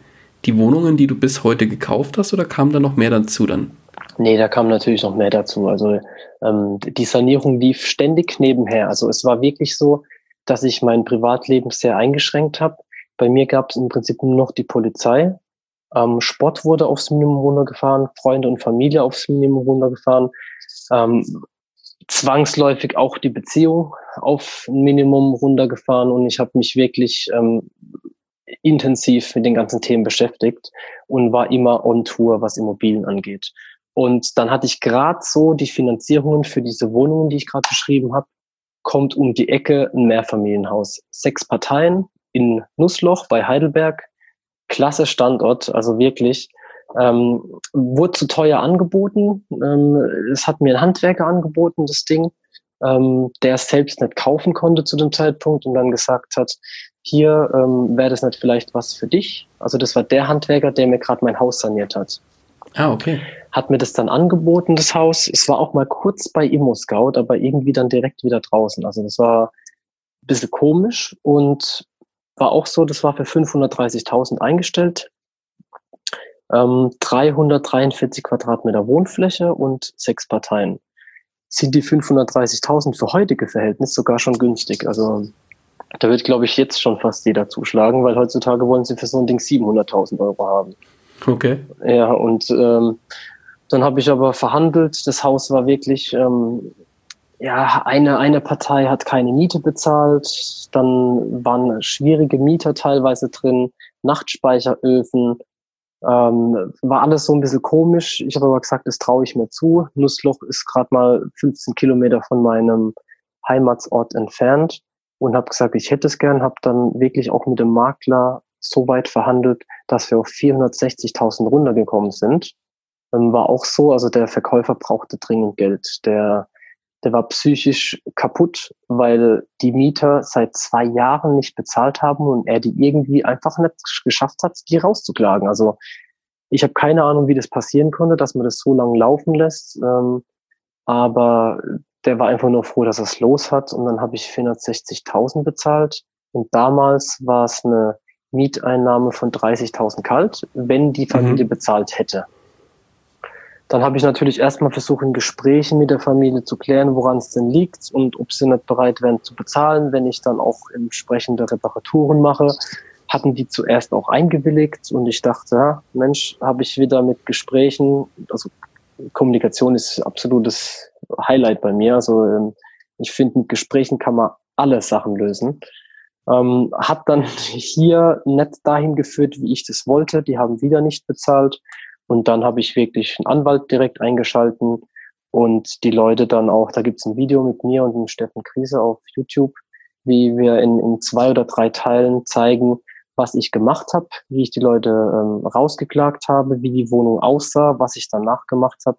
die Wohnungen, die du bis heute gekauft hast oder kam da noch mehr dazu dann? Nee, da kam natürlich noch mehr dazu. Also ähm, die Sanierung lief ständig nebenher. Also es war wirklich so, dass ich mein Privatleben sehr eingeschränkt habe. Bei mir gab es im Prinzip nur noch die Polizei. Ähm, Sport wurde aufs Minimum runtergefahren, Freunde und Familie aufs Minimum runtergefahren. Ähm, zwangsläufig auch die Beziehung auf ein Minimum runtergefahren und ich habe mich wirklich ähm, intensiv mit den ganzen Themen beschäftigt und war immer on Tour, was Immobilien angeht. Und dann hatte ich gerade so die Finanzierungen für diese Wohnungen, die ich gerade beschrieben habe, kommt um die Ecke ein Mehrfamilienhaus. Sechs Parteien in Nussloch bei Heidelberg. Klasse Standort, also wirklich. Ähm, wurde zu teuer angeboten. Ähm, es hat mir ein Handwerker angeboten, das Ding, ähm, der es selbst nicht kaufen konnte zu dem Zeitpunkt und dann gesagt hat, hier ähm, wäre das nicht vielleicht was für dich. Also das war der Handwerker, der mir gerade mein Haus saniert hat. Ah, okay. Hat mir das dann angeboten, das Haus. Es war auch mal kurz bei Immo Scout, aber irgendwie dann direkt wieder draußen. Also das war ein bisschen komisch und war auch so, das war für 530.000 eingestellt. Ähm, 343 Quadratmeter Wohnfläche und sechs Parteien. Sind die 530.000 für heutige Verhältnisse sogar schon günstig? Also da wird, glaube ich, jetzt schon fast jeder zuschlagen, weil heutzutage wollen sie für so ein Ding 700.000 Euro haben. Okay. Ja, und ähm, dann habe ich aber verhandelt. Das Haus war wirklich, ähm, ja, eine, eine Partei hat keine Miete bezahlt. Dann waren schwierige Mieter teilweise drin, Nachtspeicheröfen. Ähm, war alles so ein bisschen komisch. Ich habe aber gesagt, das traue ich mir zu. Nussloch ist gerade mal 15 Kilometer von meinem Heimatsort entfernt und habe gesagt, ich hätte es gern. Habe dann wirklich auch mit dem Makler so weit verhandelt, dass wir auf 460.000 runtergekommen sind. Ähm, war auch so, also der Verkäufer brauchte dringend Geld. Der, der war psychisch kaputt, weil die Mieter seit zwei Jahren nicht bezahlt haben und er die irgendwie einfach nicht geschafft hat, die rauszuklagen. Also ich habe keine Ahnung, wie das passieren konnte, dass man das so lange laufen lässt. Ähm, aber der war einfach nur froh, dass er es los hat. Und dann habe ich 460.000 bezahlt. Und damals war es eine Mieteinnahme von 30.000 kalt, wenn die Familie mhm. bezahlt hätte. Dann habe ich natürlich erstmal versucht, in Gesprächen mit der Familie zu klären, woran es denn liegt und ob sie nicht bereit wären zu bezahlen, wenn ich dann auch entsprechende Reparaturen mache. Hatten die zuerst auch eingewilligt und ich dachte, ja, Mensch, habe ich wieder mit Gesprächen, also Kommunikation ist absolutes Highlight bei mir. Also ähm, ich finde, mit Gesprächen kann man alle Sachen lösen. Ähm, hat dann hier nicht dahin geführt, wie ich das wollte. Die haben wieder nicht bezahlt. Und dann habe ich wirklich einen Anwalt direkt eingeschalten und die Leute dann auch, da gibt's ein Video mit mir und dem Steffen Krise auf YouTube, wie wir in, in zwei oder drei Teilen zeigen, was ich gemacht habe, wie ich die Leute ähm, rausgeklagt habe, wie die Wohnung aussah, was ich danach gemacht habe.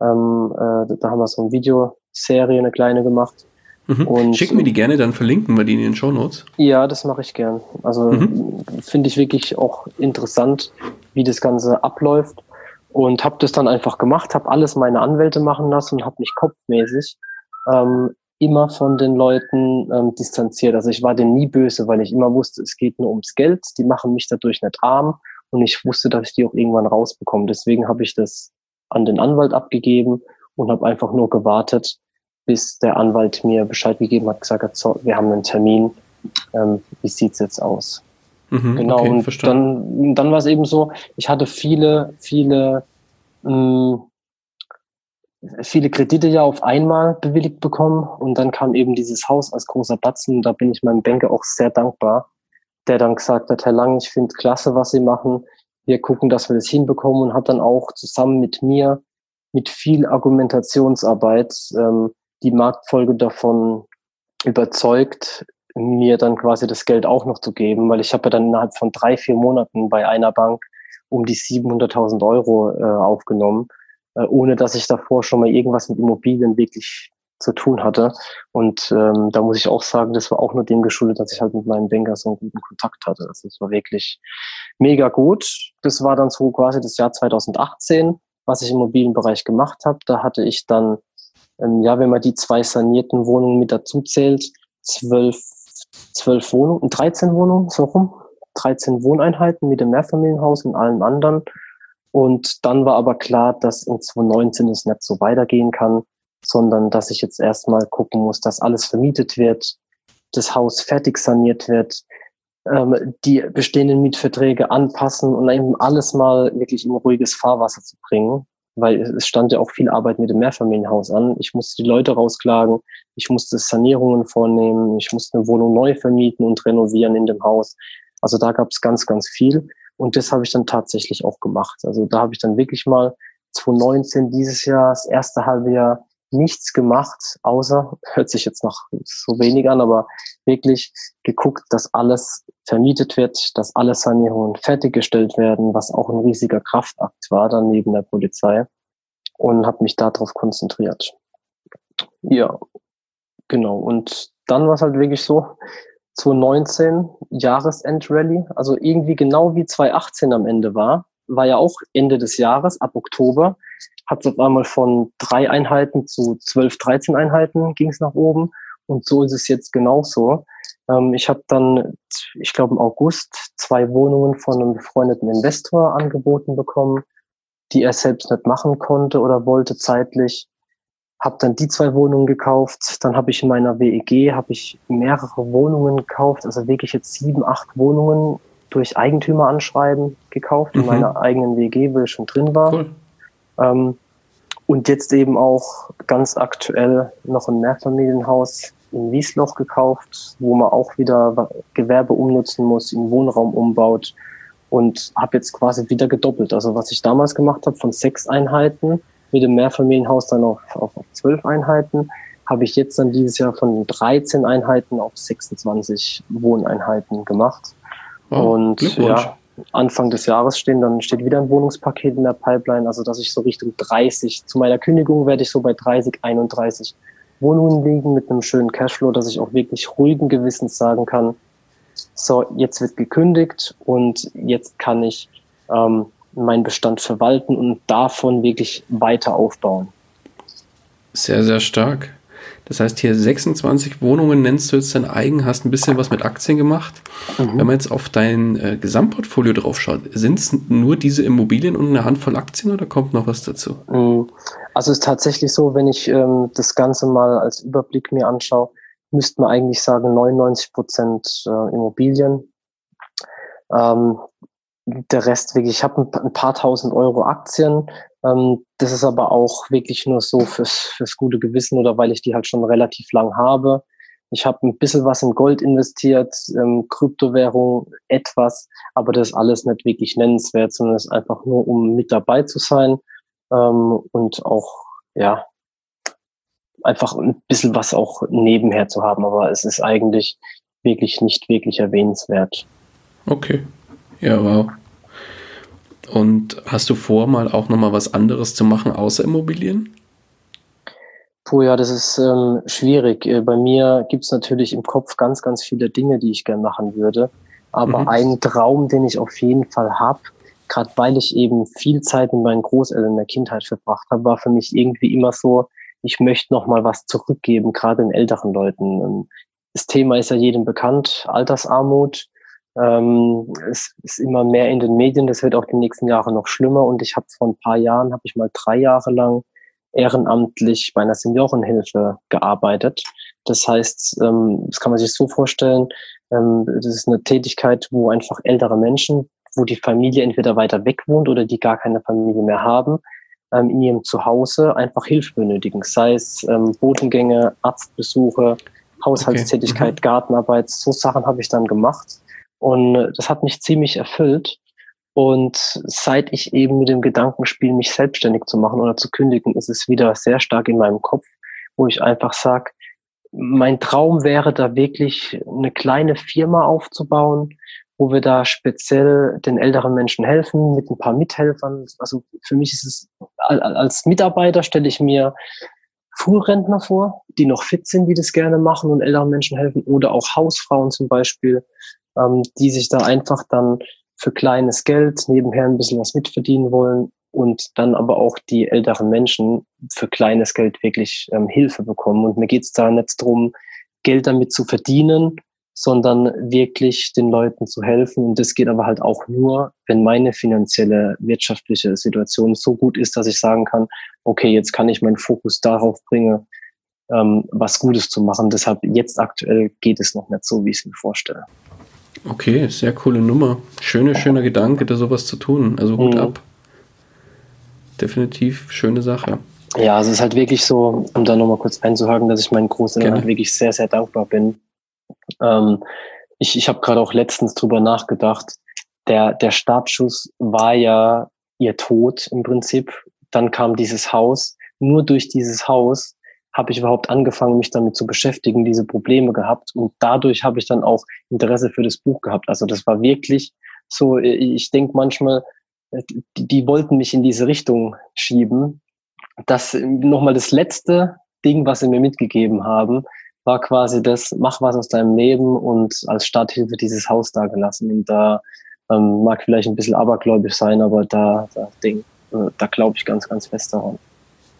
Ähm, äh, da haben wir so eine Videoserie, eine kleine gemacht. Mhm. Und, Schick mir die gerne, dann verlinken wir die in den Show Notes. Ja, das mache ich gern. Also mhm. finde ich wirklich auch interessant, wie das Ganze abläuft. Und habe das dann einfach gemacht, habe alles meine Anwälte machen lassen und habe mich kopfmäßig ähm, immer von den Leuten ähm, distanziert. Also ich war denen nie böse, weil ich immer wusste, es geht nur ums Geld. Die machen mich dadurch nicht arm und ich wusste, dass ich die auch irgendwann rausbekomme. Deswegen habe ich das an den Anwalt abgegeben und habe einfach nur gewartet, bis der Anwalt mir Bescheid gegeben hat, gesagt hat, so, wir haben einen Termin, ähm, wie sieht's jetzt aus? Mhm, genau, okay, und verstanden. dann, dann war es eben so, ich hatte viele, viele, mh, viele Kredite ja auf einmal bewilligt bekommen und dann kam eben dieses Haus als großer Batzen, da bin ich meinem Banker auch sehr dankbar, der dann gesagt hat, Herr Lang, ich finde klasse, was Sie machen, wir gucken, dass wir das hinbekommen und hat dann auch zusammen mit mir mit viel Argumentationsarbeit ähm, die Marktfolge davon überzeugt, mir dann quasi das Geld auch noch zu geben, weil ich habe ja dann innerhalb von drei, vier Monaten bei einer Bank um die 700.000 Euro äh, aufgenommen, äh, ohne dass ich davor schon mal irgendwas mit Immobilien wirklich zu tun hatte. Und ähm, da muss ich auch sagen, das war auch nur dem geschuldet, dass ich halt mit meinem Banker so einen guten Kontakt hatte. Also das war wirklich mega gut. Das war dann so quasi das Jahr 2018, was ich im Immobilienbereich gemacht habe. Da hatte ich dann ähm, ja, wenn man die zwei sanierten Wohnungen mit dazu zählt, zwölf, zwölf Wohnungen, 13 Wohnungen, so rum, 13 Wohneinheiten mit dem Mehrfamilienhaus und allen anderen. Und dann war aber klar, dass in 2019 es nicht so weitergehen kann, sondern dass ich jetzt erstmal gucken muss, dass alles vermietet wird, das Haus fertig saniert wird, ähm, die bestehenden Mietverträge anpassen und eben alles mal wirklich in ruhiges Fahrwasser zu bringen weil es stand ja auch viel Arbeit mit dem Mehrfamilienhaus an. Ich musste die Leute rausklagen, ich musste Sanierungen vornehmen, ich musste eine Wohnung neu vermieten und renovieren in dem Haus. Also da gab es ganz, ganz viel. Und das habe ich dann tatsächlich auch gemacht. Also da habe ich dann wirklich mal 2019, dieses Jahr, das erste halbe Jahr, nichts gemacht, außer, hört sich jetzt noch so wenig an, aber wirklich geguckt, dass alles vermietet wird, dass alle Sanierungen fertiggestellt werden, was auch ein riesiger Kraftakt war dann neben der Polizei und habe mich darauf konzentriert. Ja, genau. Und dann war es halt wirklich so, 2019 Jahresendrallye, also irgendwie genau wie 2018 am Ende war, war ja auch Ende des Jahres, ab Oktober, hat es auf einmal von drei Einheiten zu zwölf, dreizehn Einheiten ging es nach oben. Und so ist es jetzt genauso. Ähm, ich habe dann, ich glaube im August, zwei Wohnungen von einem befreundeten Investor angeboten bekommen, die er selbst nicht machen konnte oder wollte zeitlich. Habe dann die zwei Wohnungen gekauft. Dann habe ich in meiner WEG habe ich mehrere Wohnungen gekauft, also wirklich jetzt sieben, acht Wohnungen durch Eigentümer anschreiben gekauft, mhm. in meiner eigenen WG, wo ich schon drin war. Cool. Ähm, und jetzt eben auch ganz aktuell noch ein Mehrfamilienhaus in Wiesloch gekauft, wo man auch wieder Gewerbe umnutzen muss, in Wohnraum umbaut und habe jetzt quasi wieder gedoppelt. Also was ich damals gemacht habe von sechs Einheiten mit dem Mehrfamilienhaus dann auf, auf, auf zwölf Einheiten, habe ich jetzt dann dieses Jahr von 13 Einheiten auf 26 Wohneinheiten gemacht. Oh, und ja, Anfang des Jahres stehen, dann steht wieder ein Wohnungspaket in der Pipeline, also dass ich so Richtung 30, zu meiner Kündigung werde ich so bei 30, 31 Wohnungen liegen mit einem schönen Cashflow, dass ich auch wirklich ruhigen Gewissens sagen kann, so, jetzt wird gekündigt und jetzt kann ich ähm, meinen Bestand verwalten und davon wirklich weiter aufbauen. Sehr, sehr stark. Das heißt, hier 26 Wohnungen nennst du jetzt dein eigen, hast ein bisschen was mit Aktien gemacht. Mhm. Wenn man jetzt auf dein äh, Gesamtportfolio draufschaut, sind es nur diese Immobilien und eine Handvoll Aktien oder kommt noch was dazu? Mhm. Also es ist tatsächlich so, wenn ich ähm, das Ganze mal als Überblick mir anschaue, müsste man eigentlich sagen 99 Prozent äh, Immobilien. Ähm, der Rest wirklich, ich habe ein, ein, paar tausend Euro Aktien. Ähm, das ist aber auch wirklich nur so fürs, fürs gute Gewissen oder weil ich die halt schon relativ lang habe. Ich habe ein bisschen was in Gold investiert, ähm, Kryptowährung etwas, aber das ist alles nicht wirklich nennenswert, sondern es ist einfach nur, um mit dabei zu sein ähm, und auch, ja, einfach ein bisschen was auch nebenher zu haben, aber es ist eigentlich wirklich nicht wirklich erwähnenswert. Okay. Ja, wow. Und hast du vor, mal auch nochmal was anderes zu machen außer Immobilien? Puh, ja, das ist ähm, schwierig. Äh, bei mir gibt es natürlich im Kopf ganz, ganz viele Dinge, die ich gerne machen würde. Aber mhm. ein Traum, den ich auf jeden Fall habe, gerade weil ich eben viel Zeit mit meinen Großeltern in der Kindheit verbracht habe, war für mich irgendwie immer so, ich möchte noch mal was zurückgeben, gerade den älteren Leuten. Ähm, das Thema ist ja jedem bekannt, Altersarmut. Ähm, es ist immer mehr in den Medien, das wird auch die nächsten Jahre noch schlimmer. Und ich habe vor ein paar Jahren, habe ich mal drei Jahre lang ehrenamtlich bei einer Seniorenhilfe gearbeitet. Das heißt, ähm, das kann man sich so vorstellen, ähm, das ist eine Tätigkeit, wo einfach ältere Menschen, wo die Familie entweder weiter weg wohnt oder die gar keine Familie mehr haben, ähm, in ihrem Zuhause einfach Hilfe benötigen, sei es ähm, Botengänge, Arztbesuche, Haushaltstätigkeit, okay. mhm. Gartenarbeit, so Sachen habe ich dann gemacht. Und das hat mich ziemlich erfüllt. Und seit ich eben mit dem Gedanken spiele, mich selbstständig zu machen oder zu kündigen, ist es wieder sehr stark in meinem Kopf, wo ich einfach sage, mein Traum wäre da wirklich eine kleine Firma aufzubauen, wo wir da speziell den älteren Menschen helfen mit ein paar Mithelfern. Also für mich ist es als Mitarbeiter stelle ich mir Frührentner vor, die noch fit sind, die das gerne machen und älteren Menschen helfen oder auch Hausfrauen zum Beispiel, ähm, die sich da einfach dann für kleines Geld nebenher ein bisschen was mitverdienen wollen und dann aber auch die älteren Menschen für kleines Geld wirklich ähm, Hilfe bekommen. Und mir geht es da nicht darum, Geld damit zu verdienen, sondern wirklich den Leuten zu helfen. Und das geht aber halt auch nur, wenn meine finanzielle, wirtschaftliche Situation so gut ist, dass ich sagen kann, okay, jetzt kann ich meinen Fokus darauf bringen, ähm, was Gutes zu machen. Deshalb jetzt aktuell geht es noch nicht so, wie ich es mir vorstelle. Okay, sehr coole Nummer. Schöner, schöner Gedanke, da sowas zu tun. Also Hut mhm. ab. Definitiv schöne Sache. Ja, also es ist halt wirklich so, um da nochmal kurz einzuhaken, dass ich meinen Großeltern halt wirklich sehr, sehr dankbar bin, ähm, ich ich habe gerade auch letztens drüber nachgedacht. Der, der Startschuss war ja ihr Tod im Prinzip. Dann kam dieses Haus. Nur durch dieses Haus habe ich überhaupt angefangen, mich damit zu beschäftigen, diese Probleme gehabt. Und dadurch habe ich dann auch Interesse für das Buch gehabt. Also das war wirklich so, ich denke manchmal, die, die wollten mich in diese Richtung schieben. Das nochmal das letzte Ding, was sie mir mitgegeben haben, war quasi das, mach was aus deinem Leben und als Starthilfe dieses Haus da gelassen. Und da ähm, mag vielleicht ein bisschen abergläubisch sein, aber da, da, äh, da glaube ich ganz, ganz fest daran.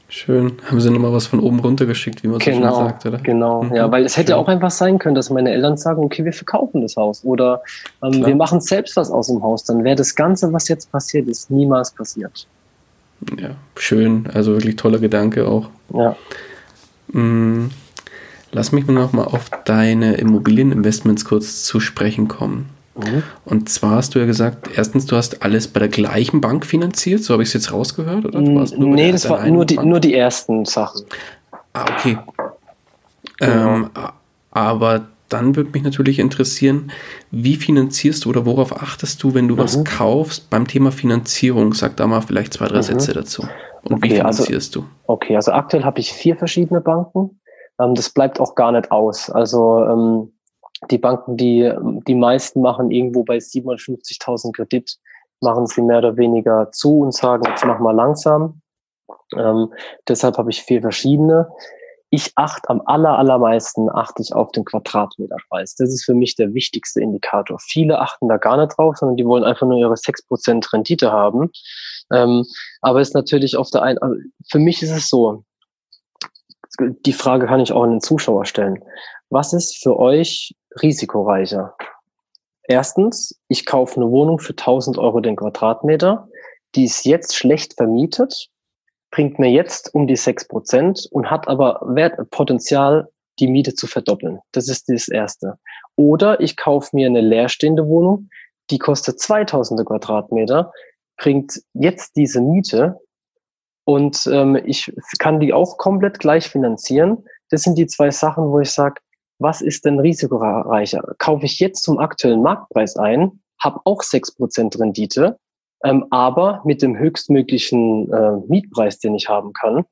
Schön. Haben sie nochmal was von oben runter geschickt, wie man genau, so schön sagt, oder? Genau, mhm. ja, weil es hätte Schön. auch einfach sein können, dass meine Eltern sagen, okay, wir verkaufen das Haus oder ähm, wir machen selbst was aus dem Haus. Dann wäre das Ganze, was jetzt passiert ist, niemals passiert. Ja, schön. Also wirklich toller Gedanke auch. Ja. Mhm. Lass mich noch mal auf deine Immobilieninvestments kurz zu sprechen kommen. Mhm. Und zwar hast du ja gesagt, erstens, du hast alles bei der gleichen Bank finanziert, so habe ich es jetzt rausgehört, oder? nee, das war nur die, nur die ersten Sachen. Ah, okay. Genau. Ähm, aber dann würde mich natürlich interessieren, wie finanzierst du oder worauf achtest du, wenn du mhm. was kaufst beim Thema Finanzierung? Sag da mal vielleicht zwei, drei mhm. Sätze dazu. Und okay, wie also finanzierst also, du? Okay, also aktuell habe ich vier verschiedene Banken. Ähm, das bleibt auch gar nicht aus. Also ähm, die Banken, die die meisten machen irgendwo bei 750.000 Kredit, machen sie mehr oder weniger zu und sagen, jetzt mach mal langsam. Ähm, deshalb habe ich vier verschiedene. Ich achte am aller, allermeisten achte ich auf den Quadratmeterpreis. Das ist für mich der wichtigste Indikator. Viele achten da gar nicht drauf, sondern die wollen einfach nur ihre 6% Rendite haben. Ähm, aber ist natürlich auf der einen, also für mich ist es so, die Frage kann ich auch an den Zuschauer stellen. Was ist für euch risikoreicher? Erstens, ich kaufe eine Wohnung für 1000 Euro den Quadratmeter, die ist jetzt schlecht vermietet, bringt mir jetzt um die 6 Prozent und hat aber Wert, Potenzial, die Miete zu verdoppeln. Das ist das Erste. Oder ich kaufe mir eine leerstehende Wohnung, die kostet 2000 Quadratmeter, bringt jetzt diese Miete und ähm, ich kann die auch komplett gleich finanzieren. Das sind die zwei Sachen, wo ich sage, was ist denn risikoreicher? Kaufe ich jetzt zum aktuellen Marktpreis ein, habe auch sechs Prozent Rendite, ähm, aber mit dem höchstmöglichen äh, Mietpreis, den ich haben kann,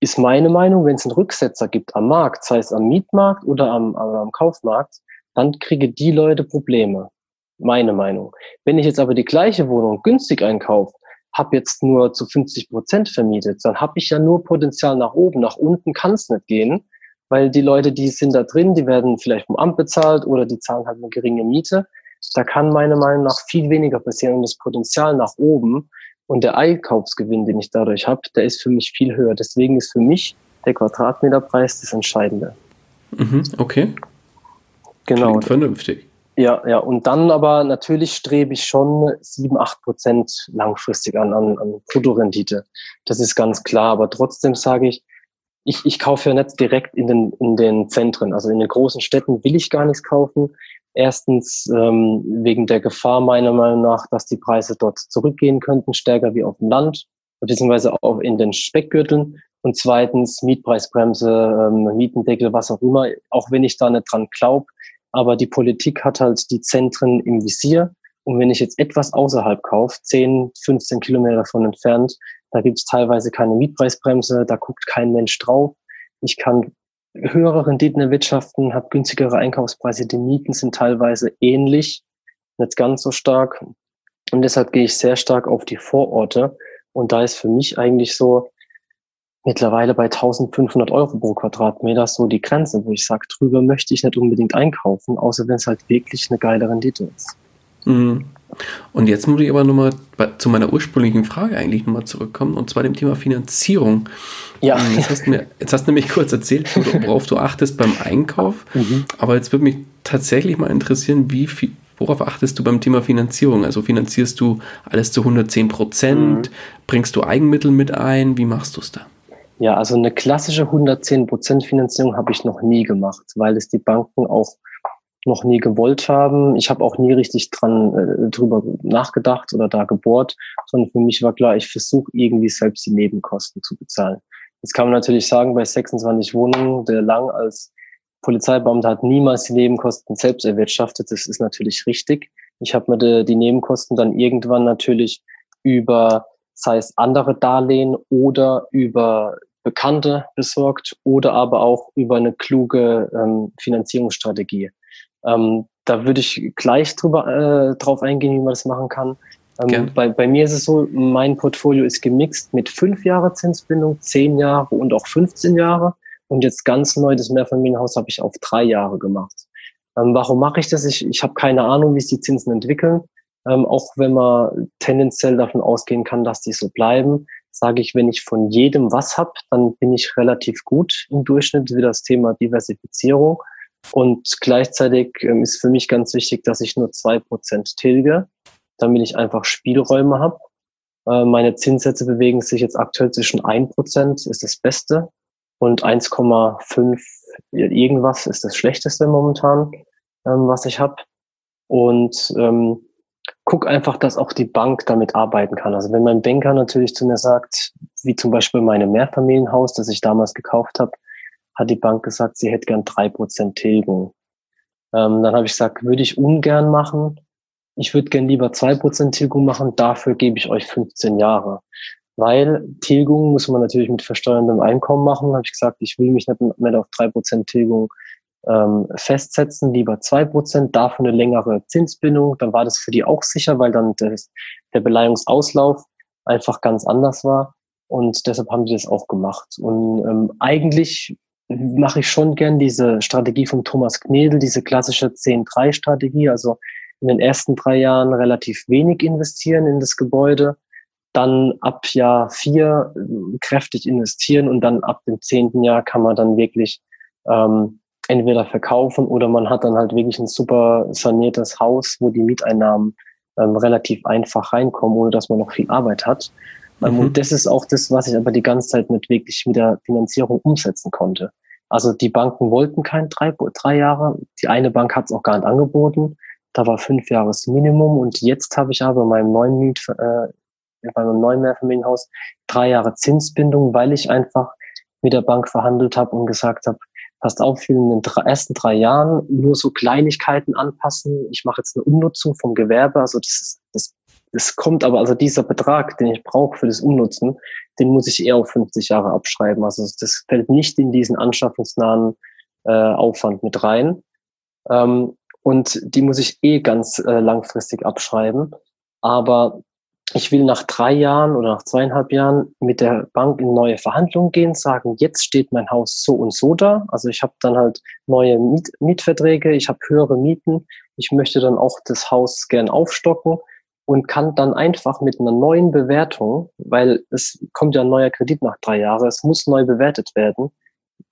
ist meine Meinung, wenn es einen Rücksetzer gibt am Markt, sei es am Mietmarkt oder am, am Kaufmarkt, dann kriege die Leute Probleme. Meine Meinung. Wenn ich jetzt aber die gleiche Wohnung günstig einkaufe, habe jetzt nur zu 50 Prozent vermietet, dann habe ich ja nur Potenzial nach oben. Nach unten kann es nicht gehen weil die Leute, die sind da drin, die werden vielleicht vom Amt bezahlt oder die zahlen halt eine geringe Miete. Da kann meiner Meinung nach viel weniger passieren und das Potenzial nach oben und der Einkaufsgewinn, den ich dadurch habe, der ist für mich viel höher. Deswegen ist für mich der Quadratmeterpreis das Entscheidende. Mhm, okay. Genau. Klingt vernünftig. Ja, ja. Und dann aber natürlich strebe ich schon sieben, acht Prozent langfristig an, an, an Bruttorendite. Das ist ganz klar. Aber trotzdem sage ich, ich, ich kaufe ja nicht direkt in den, in den Zentren. Also in den großen Städten will ich gar nichts kaufen. Erstens ähm, wegen der Gefahr meiner Meinung nach, dass die Preise dort zurückgehen könnten, stärker wie auf dem Land, beziehungsweise auch in den Speckgürteln. Und zweitens Mietpreisbremse, ähm, Mietendeckel, was auch immer, auch wenn ich da nicht dran glaube. Aber die Politik hat halt die Zentren im Visier. Und wenn ich jetzt etwas außerhalb kaufe, 10, 15 Kilometer davon entfernt, da gibt es teilweise keine Mietpreisbremse, da guckt kein Mensch drauf. Ich kann höhere Renditen erwirtschaften, habe günstigere Einkaufspreise. Die Mieten sind teilweise ähnlich, nicht ganz so stark. Und deshalb gehe ich sehr stark auf die Vororte. Und da ist für mich eigentlich so mittlerweile bei 1500 Euro pro Quadratmeter so die Grenze, wo ich sage, drüber möchte ich nicht unbedingt einkaufen, außer wenn es halt wirklich eine geile Rendite ist. Mhm. Und jetzt muss ich aber nochmal zu meiner ursprünglichen Frage eigentlich nochmal zurückkommen, und zwar dem Thema Finanzierung. Ja. Ähm, jetzt hast du, mir, jetzt hast du nämlich kurz erzählt, worauf du achtest beim Einkauf, mhm. aber jetzt würde mich tatsächlich mal interessieren, wie viel, worauf achtest du beim Thema Finanzierung? Also finanzierst du alles zu 110 Prozent? Mhm. Bringst du Eigenmittel mit ein? Wie machst du es da? Ja, also eine klassische 110 Prozent Finanzierung habe ich noch nie gemacht, weil es die Banken auch noch nie gewollt haben. Ich habe auch nie richtig dran äh, drüber nachgedacht oder da gebohrt, sondern für mich war klar, ich versuche irgendwie selbst die Nebenkosten zu bezahlen. Jetzt kann man natürlich sagen, bei 26 Wohnungen, der Lang als Polizeibeamter hat niemals die Nebenkosten selbst erwirtschaftet. Das ist natürlich richtig. Ich habe mir die, die Nebenkosten dann irgendwann natürlich über, sei es andere Darlehen oder über Bekannte besorgt oder aber auch über eine kluge ähm, Finanzierungsstrategie. Ähm, da würde ich gleich drüber, äh, drauf eingehen, wie man das machen kann. Ähm, bei, bei mir ist es so, mein Portfolio ist gemixt mit fünf Jahre Zinsbindung, zehn Jahre und auch 15 Jahre. Und jetzt ganz neu das Mehrfamilienhaus habe ich auf drei Jahre gemacht. Ähm, warum mache ich das? Ich, ich habe keine Ahnung, wie sich die Zinsen entwickeln. Ähm, auch wenn man tendenziell davon ausgehen kann, dass die so bleiben, sage ich, wenn ich von jedem was habe, dann bin ich relativ gut im Durchschnitt, wie das Thema Diversifizierung. Und gleichzeitig ähm, ist für mich ganz wichtig, dass ich nur zwei Prozent tilge, damit ich einfach Spielräume habe. Äh, meine Zinssätze bewegen sich jetzt aktuell zwischen ein Prozent ist das Beste und 1,5 irgendwas ist das Schlechteste momentan, ähm, was ich habe. und ähm, guck einfach, dass auch die Bank damit arbeiten kann. Also wenn mein Banker natürlich zu mir sagt, wie zum Beispiel meine Mehrfamilienhaus, das ich damals gekauft habe, hat die Bank gesagt, sie hätte gern drei Prozent Tilgung. Ähm, dann habe ich gesagt, würde ich ungern machen. Ich würde gern lieber zwei Prozent Tilgung machen, dafür gebe ich euch 15 Jahre. Weil Tilgung muss man natürlich mit versteuerndem Einkommen machen. Habe ich gesagt, ich will mich nicht mehr auf drei Prozent Tilgung ähm, festsetzen, lieber zwei Prozent, dafür eine längere Zinsbindung. Dann war das für die auch sicher, weil dann das, der Beleihungsauslauf einfach ganz anders war. Und deshalb haben die das auch gemacht. Und ähm, eigentlich mache ich schon gern diese Strategie von Thomas Knedel, diese klassische 10-3-Strategie, also in den ersten drei Jahren relativ wenig investieren in das Gebäude, dann ab Jahr vier äh, kräftig investieren und dann ab dem zehnten Jahr kann man dann wirklich ähm, entweder verkaufen oder man hat dann halt wirklich ein super saniertes Haus, wo die Mieteinnahmen ähm, relativ einfach reinkommen, ohne dass man noch viel Arbeit hat. Ähm, mhm. Und das ist auch das, was ich aber die ganze Zeit mit wirklich mit der Finanzierung umsetzen konnte. Also die Banken wollten kein drei, drei Jahre. Die eine Bank hat es auch gar nicht angeboten. Da war fünf Jahre das Minimum. Und jetzt habe ich aber in meinem neuen Miet, äh, bei meinem neuen Mehrfamilienhaus drei Jahre Zinsbindung, weil ich einfach mit der Bank verhandelt habe und gesagt habe, passt auf, in den ersten drei Jahren nur so Kleinigkeiten anpassen. Ich mache jetzt eine Umnutzung vom Gewerbe. Also das ist, das es kommt aber, also dieser Betrag, den ich brauche für das Umnutzen, den muss ich eher auf 50 Jahre abschreiben. Also das fällt nicht in diesen anschaffungsnahen äh, Aufwand mit rein. Ähm, und die muss ich eh ganz äh, langfristig abschreiben. Aber ich will nach drei Jahren oder nach zweieinhalb Jahren mit der Bank in neue Verhandlungen gehen, sagen, jetzt steht mein Haus so und so da. Also ich habe dann halt neue Miet Mietverträge, ich habe höhere Mieten. Ich möchte dann auch das Haus gern aufstocken und kann dann einfach mit einer neuen Bewertung, weil es kommt ja ein neuer Kredit nach drei Jahren, es muss neu bewertet werden,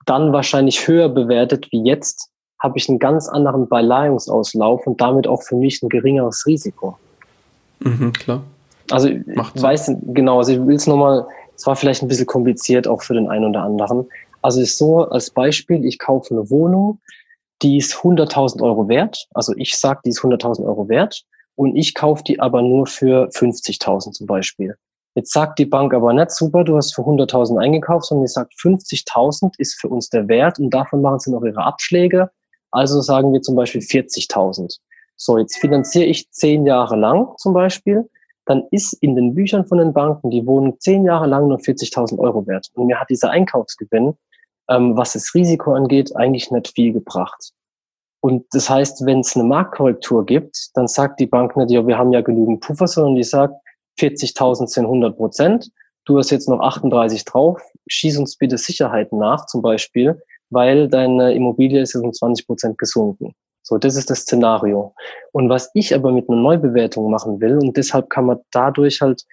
dann wahrscheinlich höher bewertet wie jetzt, habe ich einen ganz anderen Beleihungsauslauf und damit auch für mich ein geringeres Risiko. Mhm, klar. Also ich weiß genau, also ich will es nochmal, es war vielleicht ein bisschen kompliziert auch für den einen oder anderen. Also es ist so, als Beispiel, ich kaufe eine Wohnung, die ist 100.000 Euro wert. Also ich sage, die ist 100.000 Euro wert und ich kaufe die aber nur für 50.000 zum Beispiel. Jetzt sagt die Bank aber nicht, super, du hast für 100.000 eingekauft, sondern die sagt, 50.000 ist für uns der Wert und davon machen sie noch ihre Abschläge. Also sagen wir zum Beispiel 40.000. So, jetzt finanziere ich zehn Jahre lang zum Beispiel, dann ist in den Büchern von den Banken die Wohnung zehn Jahre lang nur 40.000 Euro wert. Und mir hat dieser Einkaufsgewinn, ähm, was das Risiko angeht, eigentlich nicht viel gebracht. Und das heißt, wenn es eine Marktkorrektur gibt, dann sagt die Bank nicht, ja, wir haben ja genügend Puffer, sondern die sagt, 40.000 sind 100 Prozent. Du hast jetzt noch 38 drauf. Schieß uns bitte Sicherheiten nach, zum Beispiel, weil deine Immobilie ist jetzt um 20 Prozent gesunken. So, das ist das Szenario. Und was ich aber mit einer Neubewertung machen will, und deshalb kann man dadurch halt,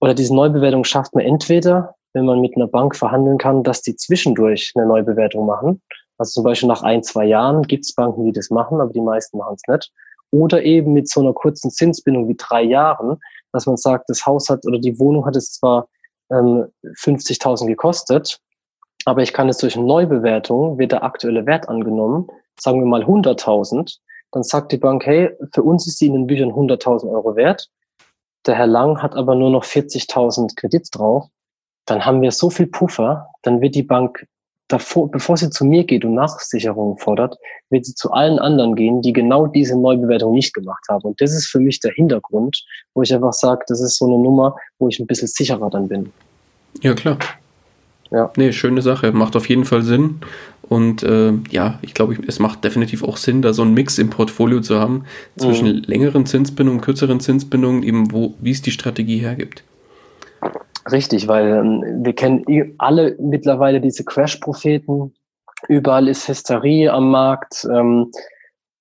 oder diese Neubewertung schafft man entweder, wenn man mit einer Bank verhandeln kann, dass die zwischendurch eine Neubewertung machen. Also zum Beispiel nach ein, zwei Jahren gibt es Banken, die das machen, aber die meisten machen es nicht. Oder eben mit so einer kurzen Zinsbindung wie drei Jahren, dass man sagt, das Haus hat oder die Wohnung hat es zwar ähm, 50.000 gekostet, aber ich kann es durch eine Neubewertung, wird der aktuelle Wert angenommen, sagen wir mal 100.000, dann sagt die Bank, hey, für uns ist die in den Büchern 100.000 Euro wert. Der Herr Lang hat aber nur noch 40.000 Kredits drauf. Dann haben wir so viel Puffer, dann wird die Bank davor, bevor sie zu mir geht und Nachsicherungen fordert, wird sie zu allen anderen gehen, die genau diese Neubewertung nicht gemacht haben. Und das ist für mich der Hintergrund, wo ich einfach sage, das ist so eine Nummer, wo ich ein bisschen sicherer dann bin. Ja, klar. Ja. Nee, schöne Sache. Macht auf jeden Fall Sinn. Und äh, ja, ich glaube, es macht definitiv auch Sinn, da so einen Mix im Portfolio zu haben zwischen mhm. längeren Zinsbindungen, kürzeren Zinsbindungen, eben wo, wie es die Strategie hergibt. Richtig, weil ähm, wir kennen alle mittlerweile diese Crash-Propheten. Überall ist Hysterie am Markt ähm,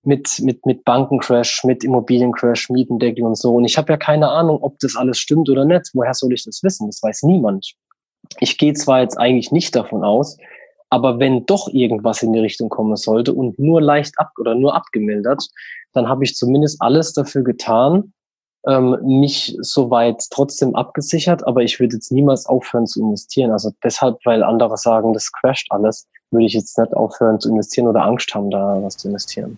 mit, mit, mit Bankencrash, mit Immobiliencrash, Mietendeckel und so. Und ich habe ja keine Ahnung, ob das alles stimmt oder nicht. Woher soll ich das wissen? Das weiß niemand. Ich gehe zwar jetzt eigentlich nicht davon aus, aber wenn doch irgendwas in die Richtung kommen sollte und nur leicht ab oder nur abgemildert, dann habe ich zumindest alles dafür getan, ähm, mich soweit trotzdem abgesichert, aber ich würde jetzt niemals aufhören zu investieren. Also deshalb, weil andere sagen, das crasht alles, würde ich jetzt nicht aufhören zu investieren oder Angst haben, da was zu investieren.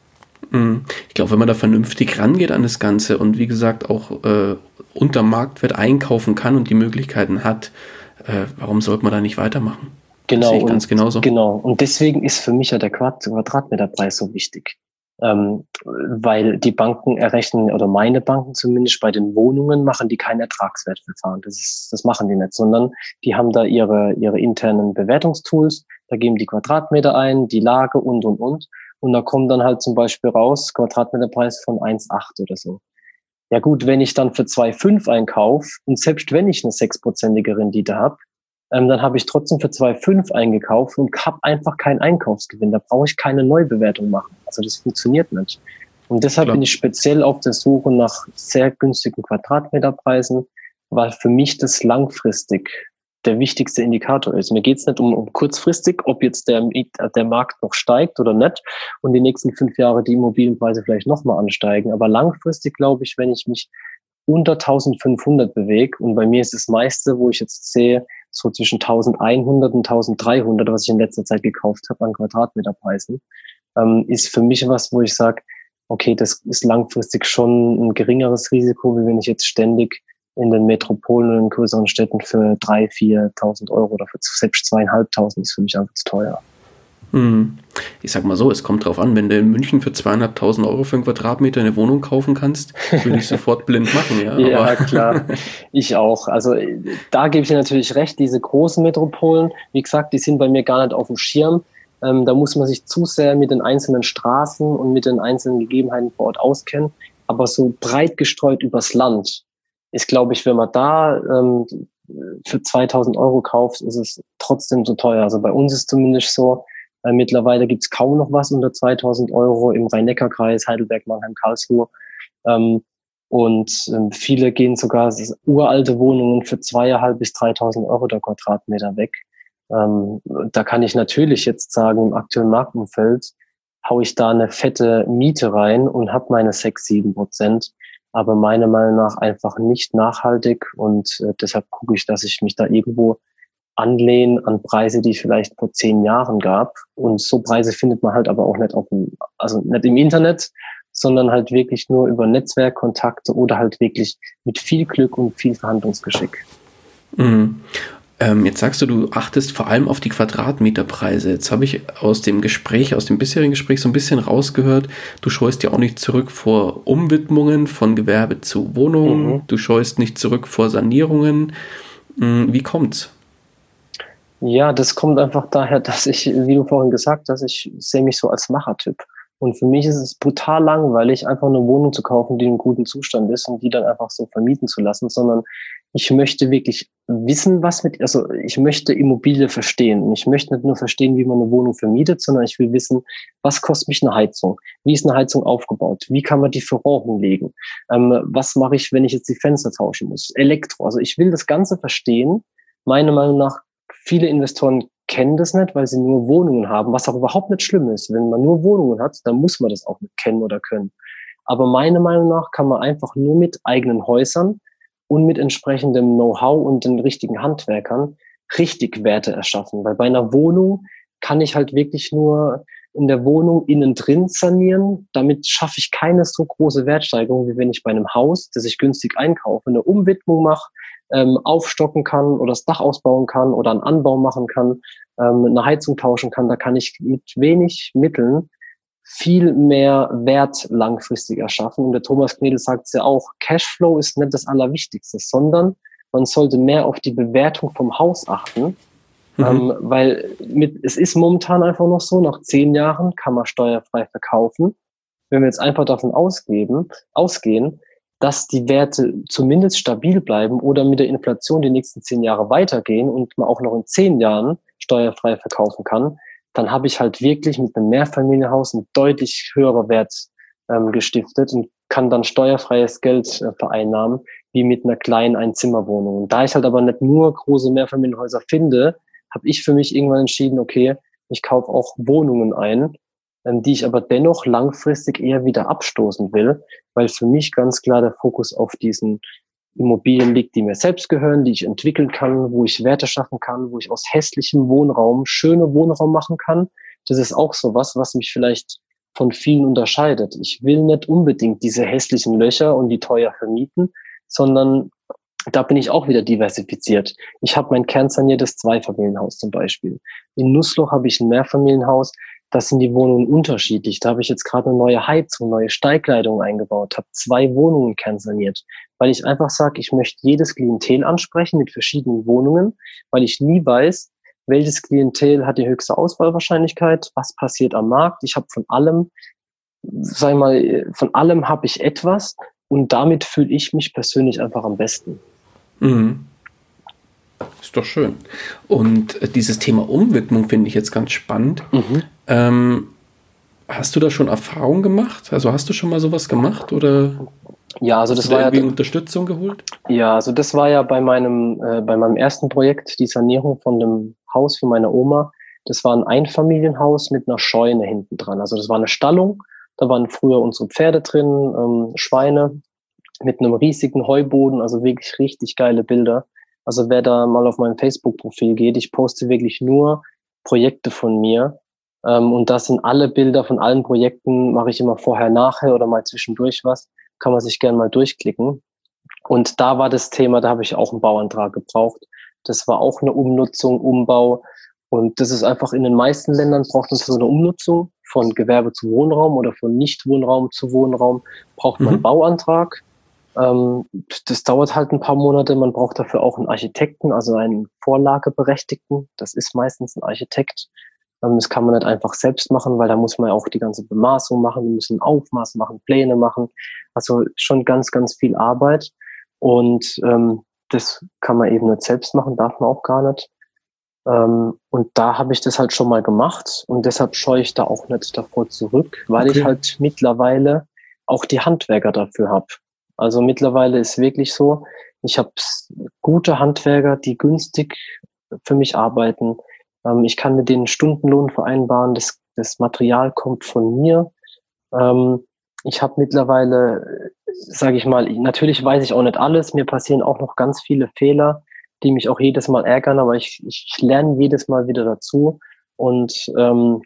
Mhm. Ich glaube, wenn man da vernünftig rangeht an das Ganze und wie gesagt auch äh, unter Marktwert einkaufen kann und die Möglichkeiten hat, äh, warum sollte man da nicht weitermachen? Genau, das ganz genauso. Genau. Und deswegen ist für mich ja der Quadratmeterpreis so wichtig. Ähm, weil die Banken errechnen, oder meine Banken zumindest bei den Wohnungen machen die kein Ertragswertverfahren. Das ist, das machen die nicht, sondern die haben da ihre, ihre internen Bewertungstools, da geben die Quadratmeter ein, die Lage und, und, und. Und da kommt dann halt zum Beispiel raus, Quadratmeterpreis von 1,8 oder so. Ja gut, wenn ich dann für 2,5 einkaufe und selbst wenn ich eine sechsprozentige Rendite habe, ähm, dann habe ich trotzdem für 2,5 eingekauft und habe einfach keinen Einkaufsgewinn. Da brauche ich keine Neubewertung machen. Also das funktioniert nicht. Und deshalb Klar. bin ich speziell auf der Suche nach sehr günstigen Quadratmeterpreisen, weil für mich das langfristig der wichtigste Indikator ist. Mir geht es nicht um, um kurzfristig, ob jetzt der, der Markt noch steigt oder nicht und die nächsten fünf Jahre die Immobilienpreise vielleicht nochmal ansteigen. Aber langfristig glaube ich, wenn ich mich unter 1500 bewege und bei mir ist das meiste, wo ich jetzt sehe, so zwischen 1100 und 1300, was ich in letzter Zeit gekauft habe an Quadratmeterpreisen, ähm, ist für mich was, wo ich sage, okay, das ist langfristig schon ein geringeres Risiko, wie wenn ich jetzt ständig in den Metropolen und in größeren Städten für 3.000, 4.000 Euro oder für selbst 2.500 ist für mich einfach zu teuer. Hm. Ich sag mal so, es kommt drauf an, wenn du in München für 200.000 Euro für einen Quadratmeter eine Wohnung kaufen kannst, würde ich sofort blind machen, ja. ja, klar. Ich auch. Also da gebe ich dir natürlich recht, diese großen Metropolen, wie gesagt, die sind bei mir gar nicht auf dem Schirm. Ähm, da muss man sich zu sehr mit den einzelnen Straßen und mit den einzelnen Gegebenheiten vor Ort auskennen. Aber so breit gestreut übers Land ist, glaube ich, wenn man da ähm, für 2000 Euro kauft, ist es trotzdem so teuer. Also bei uns ist zumindest so, äh, mittlerweile gibt's kaum noch was unter 2000 Euro im Rhein-Neckar-Kreis, Heidelberg, Mannheim, Karlsruhe. Ähm, und ähm, viele gehen sogar uralte Wohnungen für zweieinhalb bis 3000 Euro der Quadratmeter weg. Ähm, da kann ich natürlich jetzt sagen, im aktuellen Marktumfeld hau ich da eine fette Miete rein und habe meine sechs sieben Prozent. Aber meiner Meinung nach einfach nicht nachhaltig und äh, deshalb gucke ich, dass ich mich da irgendwo anlehnen an Preise, die es vielleicht vor zehn Jahren gab. Und so Preise findet man halt aber auch nicht auf dem, also nicht im Internet, sondern halt wirklich nur über Netzwerkkontakte oder halt wirklich mit viel Glück und viel Verhandlungsgeschick. Mhm. Ähm, jetzt sagst du, du achtest vor allem auf die Quadratmeterpreise. Jetzt habe ich aus dem Gespräch, aus dem bisherigen Gespräch so ein bisschen rausgehört, du scheust ja auch nicht zurück vor Umwidmungen von Gewerbe zu Wohnungen, mhm. du scheust nicht zurück vor Sanierungen. Mhm, wie kommt's? Ja, das kommt einfach daher, dass ich, wie du vorhin gesagt hast, ich sehe mich so als Machertyp. Und für mich ist es brutal langweilig, einfach eine Wohnung zu kaufen, die in gutem Zustand ist und die dann einfach so vermieten zu lassen, sondern ich möchte wirklich wissen, was mit, also ich möchte Immobilie verstehen. Ich möchte nicht nur verstehen, wie man eine Wohnung vermietet, sondern ich will wissen, was kostet mich eine Heizung? Wie ist eine Heizung aufgebaut? Wie kann man die Verrohrung legen? Ähm, was mache ich, wenn ich jetzt die Fenster tauschen muss? Elektro. Also ich will das Ganze verstehen. Meiner Meinung nach Viele Investoren kennen das nicht, weil sie nur Wohnungen haben, was auch überhaupt nicht schlimm ist. Wenn man nur Wohnungen hat, dann muss man das auch nicht kennen oder können. Aber meiner Meinung nach kann man einfach nur mit eigenen Häusern und mit entsprechendem Know-how und den richtigen Handwerkern richtig Werte erschaffen. Weil bei einer Wohnung kann ich halt wirklich nur in der Wohnung innen drin sanieren. Damit schaffe ich keine so große Wertsteigerung, wie wenn ich bei einem Haus, das ich günstig einkaufe, eine Umwidmung mache, ähm, aufstocken kann oder das Dach ausbauen kann oder einen Anbau machen kann, ähm, eine Heizung tauschen kann, da kann ich mit wenig Mitteln viel mehr Wert langfristig erschaffen. Und der Thomas Knedel sagt es ja auch, Cashflow ist nicht das Allerwichtigste, sondern man sollte mehr auf die Bewertung vom Haus achten, mhm. ähm, weil mit, es ist momentan einfach noch so, nach zehn Jahren kann man steuerfrei verkaufen. Wenn wir jetzt einfach davon ausgeben, ausgehen, dass die Werte zumindest stabil bleiben oder mit der Inflation die nächsten zehn Jahre weitergehen und man auch noch in zehn Jahren steuerfrei verkaufen kann, dann habe ich halt wirklich mit einem Mehrfamilienhaus ein deutlich höherer Wert ähm, gestiftet und kann dann steuerfreies Geld äh, vereinnahmen, wie mit einer kleinen Einzimmerwohnung. Und da ich halt aber nicht nur große Mehrfamilienhäuser finde, habe ich für mich irgendwann entschieden, okay, ich kaufe auch Wohnungen ein ähm, die ich aber dennoch langfristig eher wieder abstoßen will, weil für mich ganz klar der Fokus auf diesen Immobilien liegt, die mir selbst gehören, die ich entwickeln kann, wo ich Werte schaffen kann, wo ich aus hässlichem Wohnraum schöne Wohnraum machen kann. Das ist auch so was, was mich vielleicht von vielen unterscheidet. Ich will nicht unbedingt diese hässlichen Löcher und die teuer vermieten, sondern da bin ich auch wieder diversifiziert. Ich habe mein kernsaniertes Zweifamilienhaus zum Beispiel. In Nussloch habe ich ein Mehrfamilienhaus, das sind die Wohnungen unterschiedlich. Da habe ich jetzt gerade eine neue Heizung, neue Steigleitung eingebaut, habe zwei Wohnungen kernsaniert, weil ich einfach sage, ich möchte jedes Klientel ansprechen mit verschiedenen Wohnungen, weil ich nie weiß, welches Klientel hat die höchste Auswahlwahrscheinlichkeit, was passiert am Markt. Ich habe von allem, sag mal, von allem habe ich etwas und damit fühle ich mich persönlich einfach am besten. Mhm. Ist doch schön. Und äh, dieses Thema Umwidmung finde ich jetzt ganz spannend. Mhm. Ähm, hast du da schon Erfahrung gemacht? Also hast du schon mal sowas gemacht oder? Ja, also das war irgendwie ja Unterstützung geholt. Ja, also das war ja bei meinem äh, bei meinem ersten Projekt die Sanierung von dem Haus für meine Oma. Das war ein Einfamilienhaus mit einer Scheune hinten dran. Also das war eine Stallung. Da waren früher unsere Pferde drin, ähm, Schweine mit einem riesigen Heuboden. Also wirklich richtig geile Bilder. Also wer da mal auf mein Facebook-Profil geht, ich poste wirklich nur Projekte von mir. Ähm, und das sind alle Bilder von allen Projekten, mache ich immer vorher, nachher oder mal zwischendurch was. Kann man sich gerne mal durchklicken. Und da war das Thema, da habe ich auch einen Bauantrag gebraucht. Das war auch eine Umnutzung, Umbau. Und das ist einfach in den meisten Ländern braucht man so eine Umnutzung von Gewerbe zu Wohnraum oder von Nicht-Wohnraum zu Wohnraum, braucht man mhm. einen Bauantrag. Ähm, das dauert halt ein paar Monate. Man braucht dafür auch einen Architekten, also einen Vorlageberechtigten. Das ist meistens ein Architekt. Ähm, das kann man nicht einfach selbst machen, weil da muss man ja auch die ganze Bemaßung machen, wir müssen Aufmaß machen, Pläne machen. Also schon ganz, ganz viel Arbeit. Und ähm, das kann man eben nicht selbst machen, darf man auch gar nicht. Ähm, und da habe ich das halt schon mal gemacht und deshalb scheue ich da auch nicht davor zurück, weil okay. ich halt mittlerweile auch die Handwerker dafür habe. Also mittlerweile ist wirklich so, ich habe gute Handwerker, die günstig für mich arbeiten. Ähm, ich kann mit denen Stundenlohn vereinbaren. Das, das Material kommt von mir. Ähm, ich habe mittlerweile, sage ich mal, natürlich weiß ich auch nicht alles. Mir passieren auch noch ganz viele Fehler, die mich auch jedes Mal ärgern, aber ich, ich lerne jedes Mal wieder dazu. Und ähm,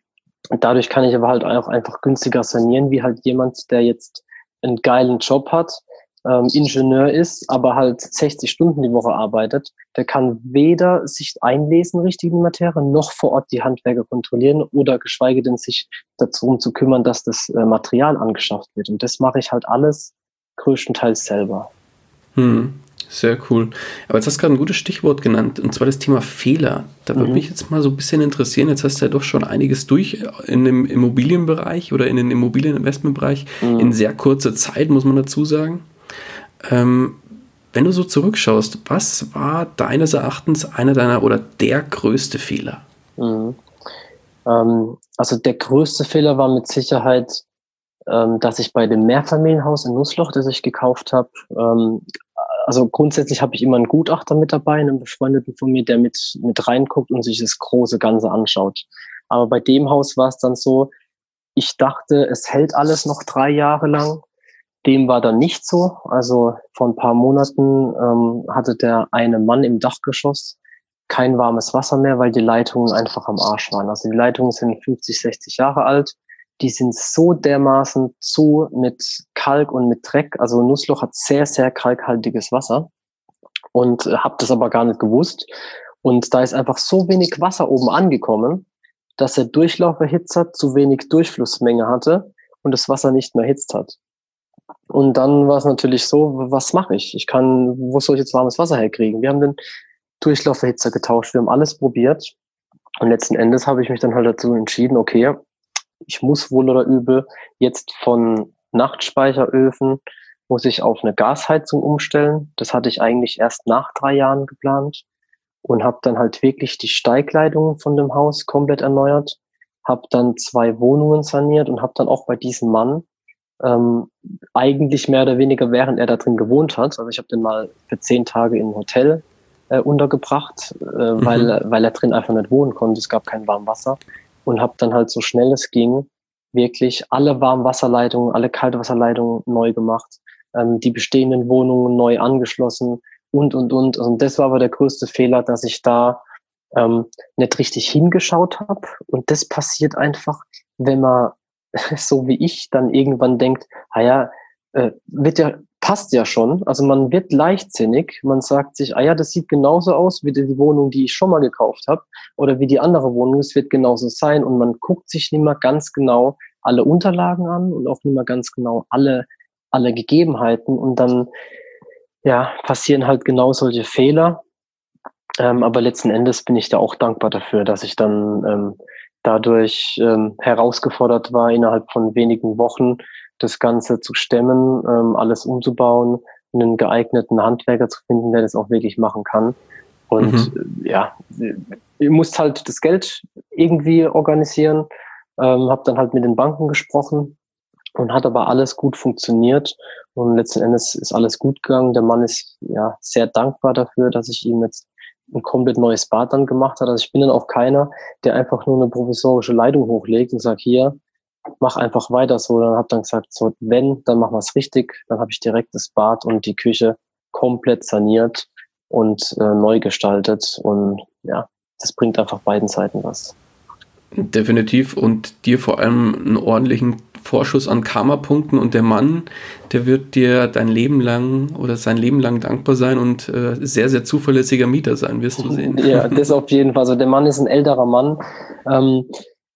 dadurch kann ich aber halt auch einfach günstiger sanieren, wie halt jemand, der jetzt einen geilen Job hat ähm, Ingenieur ist, aber halt 60 Stunden die Woche arbeitet, der kann weder sich einlesen richtig in Materie, noch vor Ort die Handwerker kontrollieren oder geschweige denn sich darum zu kümmern, dass das äh, Material angeschafft wird. Und das mache ich halt alles größtenteils selber. Hm, sehr cool. Aber jetzt hast du gerade ein gutes Stichwort genannt, und zwar das Thema Fehler. Da würde mhm. mich jetzt mal so ein bisschen interessieren. Jetzt hast du ja doch schon einiges durch in dem Immobilienbereich oder in den Immobilieninvestmentbereich mhm. in sehr kurzer Zeit, muss man dazu sagen. Ähm, wenn du so zurückschaust, was war deines Erachtens einer deiner oder der größte Fehler? Mhm. Ähm, also der größte Fehler war mit Sicherheit, ähm, dass ich bei dem Mehrfamilienhaus in Nussloch, das ich gekauft habe, ähm, also grundsätzlich habe ich immer einen Gutachter mit dabei, einen Befreundeten von mir, der mit, mit reinguckt und sich das große Ganze anschaut. Aber bei dem Haus war es dann so, ich dachte, es hält alles noch drei Jahre lang dem war dann nicht so. Also vor ein paar Monaten ähm, hatte der eine Mann im Dachgeschoss kein warmes Wasser mehr, weil die Leitungen einfach am Arsch waren. Also die Leitungen sind 50, 60 Jahre alt. Die sind so dermaßen zu mit Kalk und mit Dreck. Also Nussloch hat sehr, sehr kalkhaltiges Wasser und äh, habe das aber gar nicht gewusst. Und da ist einfach so wenig Wasser oben angekommen, dass der Durchlauferhitzer zu wenig Durchflussmenge hatte und das Wasser nicht mehr erhitzt hat. Und dann war es natürlich so, was mache ich? Ich kann, wo soll ich jetzt warmes Wasser herkriegen? Wir haben den Durchlauferhitzer getauscht, wir haben alles probiert. Und letzten Endes habe ich mich dann halt dazu entschieden, okay, ich muss wohl oder übel jetzt von Nachtspeicheröfen muss ich auf eine Gasheizung umstellen. Das hatte ich eigentlich erst nach drei Jahren geplant und habe dann halt wirklich die Steigleitungen von dem Haus komplett erneuert, habe dann zwei Wohnungen saniert und habe dann auch bei diesem Mann ähm, eigentlich mehr oder weniger, während er da drin gewohnt hat. Also ich habe den mal für zehn Tage ein Hotel äh, untergebracht, äh, mhm. weil, weil er drin einfach nicht wohnen konnte. Es gab kein warmes Wasser und habe dann halt so schnell es ging wirklich alle Warmwasserleitungen, alle Kaltwasserleitungen neu gemacht, ähm, die bestehenden Wohnungen neu angeschlossen und und und. Und das war aber der größte Fehler, dass ich da ähm, nicht richtig hingeschaut habe. Und das passiert einfach, wenn man so wie ich dann irgendwann denkt, ah ja, äh, wird ja, passt ja schon. Also man wird leichtsinnig, man sagt sich, ah ja, das sieht genauso aus wie die Wohnung, die ich schon mal gekauft habe oder wie die andere Wohnung, es wird genauso sein und man guckt sich nicht mehr ganz genau alle Unterlagen an und auch nicht mehr ganz genau alle, alle Gegebenheiten und dann ja, passieren halt genau solche Fehler. Ähm, aber letzten Endes bin ich da auch dankbar dafür, dass ich dann ähm, dadurch ähm, herausgefordert war, innerhalb von wenigen Wochen das Ganze zu stemmen, ähm, alles umzubauen, einen geeigneten Handwerker zu finden, der das auch wirklich machen kann. Und mhm. ja, ihr musst halt das Geld irgendwie organisieren. Ähm, habe dann halt mit den Banken gesprochen und hat aber alles gut funktioniert. Und letzten Endes ist alles gut gegangen. Der Mann ist ja sehr dankbar dafür, dass ich ihm jetzt ein komplett neues Bad dann gemacht hat. Also ich bin dann auch keiner, der einfach nur eine provisorische Leitung hochlegt und sagt, hier, mach einfach weiter so. Dann habe dann gesagt, so, wenn, dann machen wir es richtig. Dann habe ich direkt das Bad und die Küche komplett saniert und äh, neu gestaltet. Und ja, das bringt einfach beiden Seiten was. Definitiv und dir vor allem einen ordentlichen Vorschuss an Karma-Punkten und der Mann, der wird dir dein Leben lang oder sein Leben lang dankbar sein und äh, sehr, sehr zuverlässiger Mieter sein, wirst du sehen. Ja, das auf jeden Fall. Also der Mann ist ein älterer Mann. Ähm,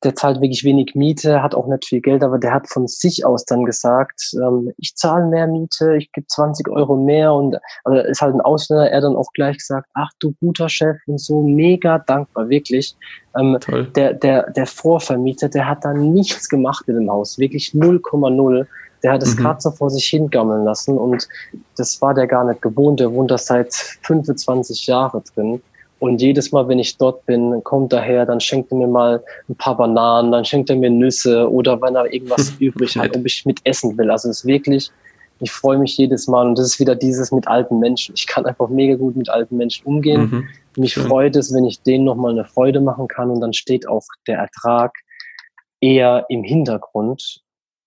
der zahlt wirklich wenig Miete, hat auch nicht viel Geld, aber der hat von sich aus dann gesagt, ähm, ich zahle mehr Miete, ich gebe 20 Euro mehr und also ist halt ein Ausländer, er dann auch gleich gesagt, ach du guter Chef und so, mega dankbar, wirklich. Ähm, Toll. Der, der, der Vorvermieter, der hat da nichts gemacht in dem Haus, wirklich 0,0. Der hat es mhm. gerade so vor sich hingammeln lassen und das war der gar nicht gewohnt. Der wohnt da seit 25 Jahren drin. Und jedes Mal, wenn ich dort bin, kommt daher, dann schenkt er mir mal ein paar Bananen, dann schenkt er mir Nüsse oder wenn er irgendwas übrig hat, ob ich mit essen will. Also es ist wirklich, ich freue mich jedes Mal und das ist wieder dieses mit alten Menschen. Ich kann einfach mega gut mit alten Menschen umgehen. Mhm. Mich Schön. freut es, wenn ich denen nochmal eine Freude machen kann und dann steht auch der Ertrag eher im Hintergrund.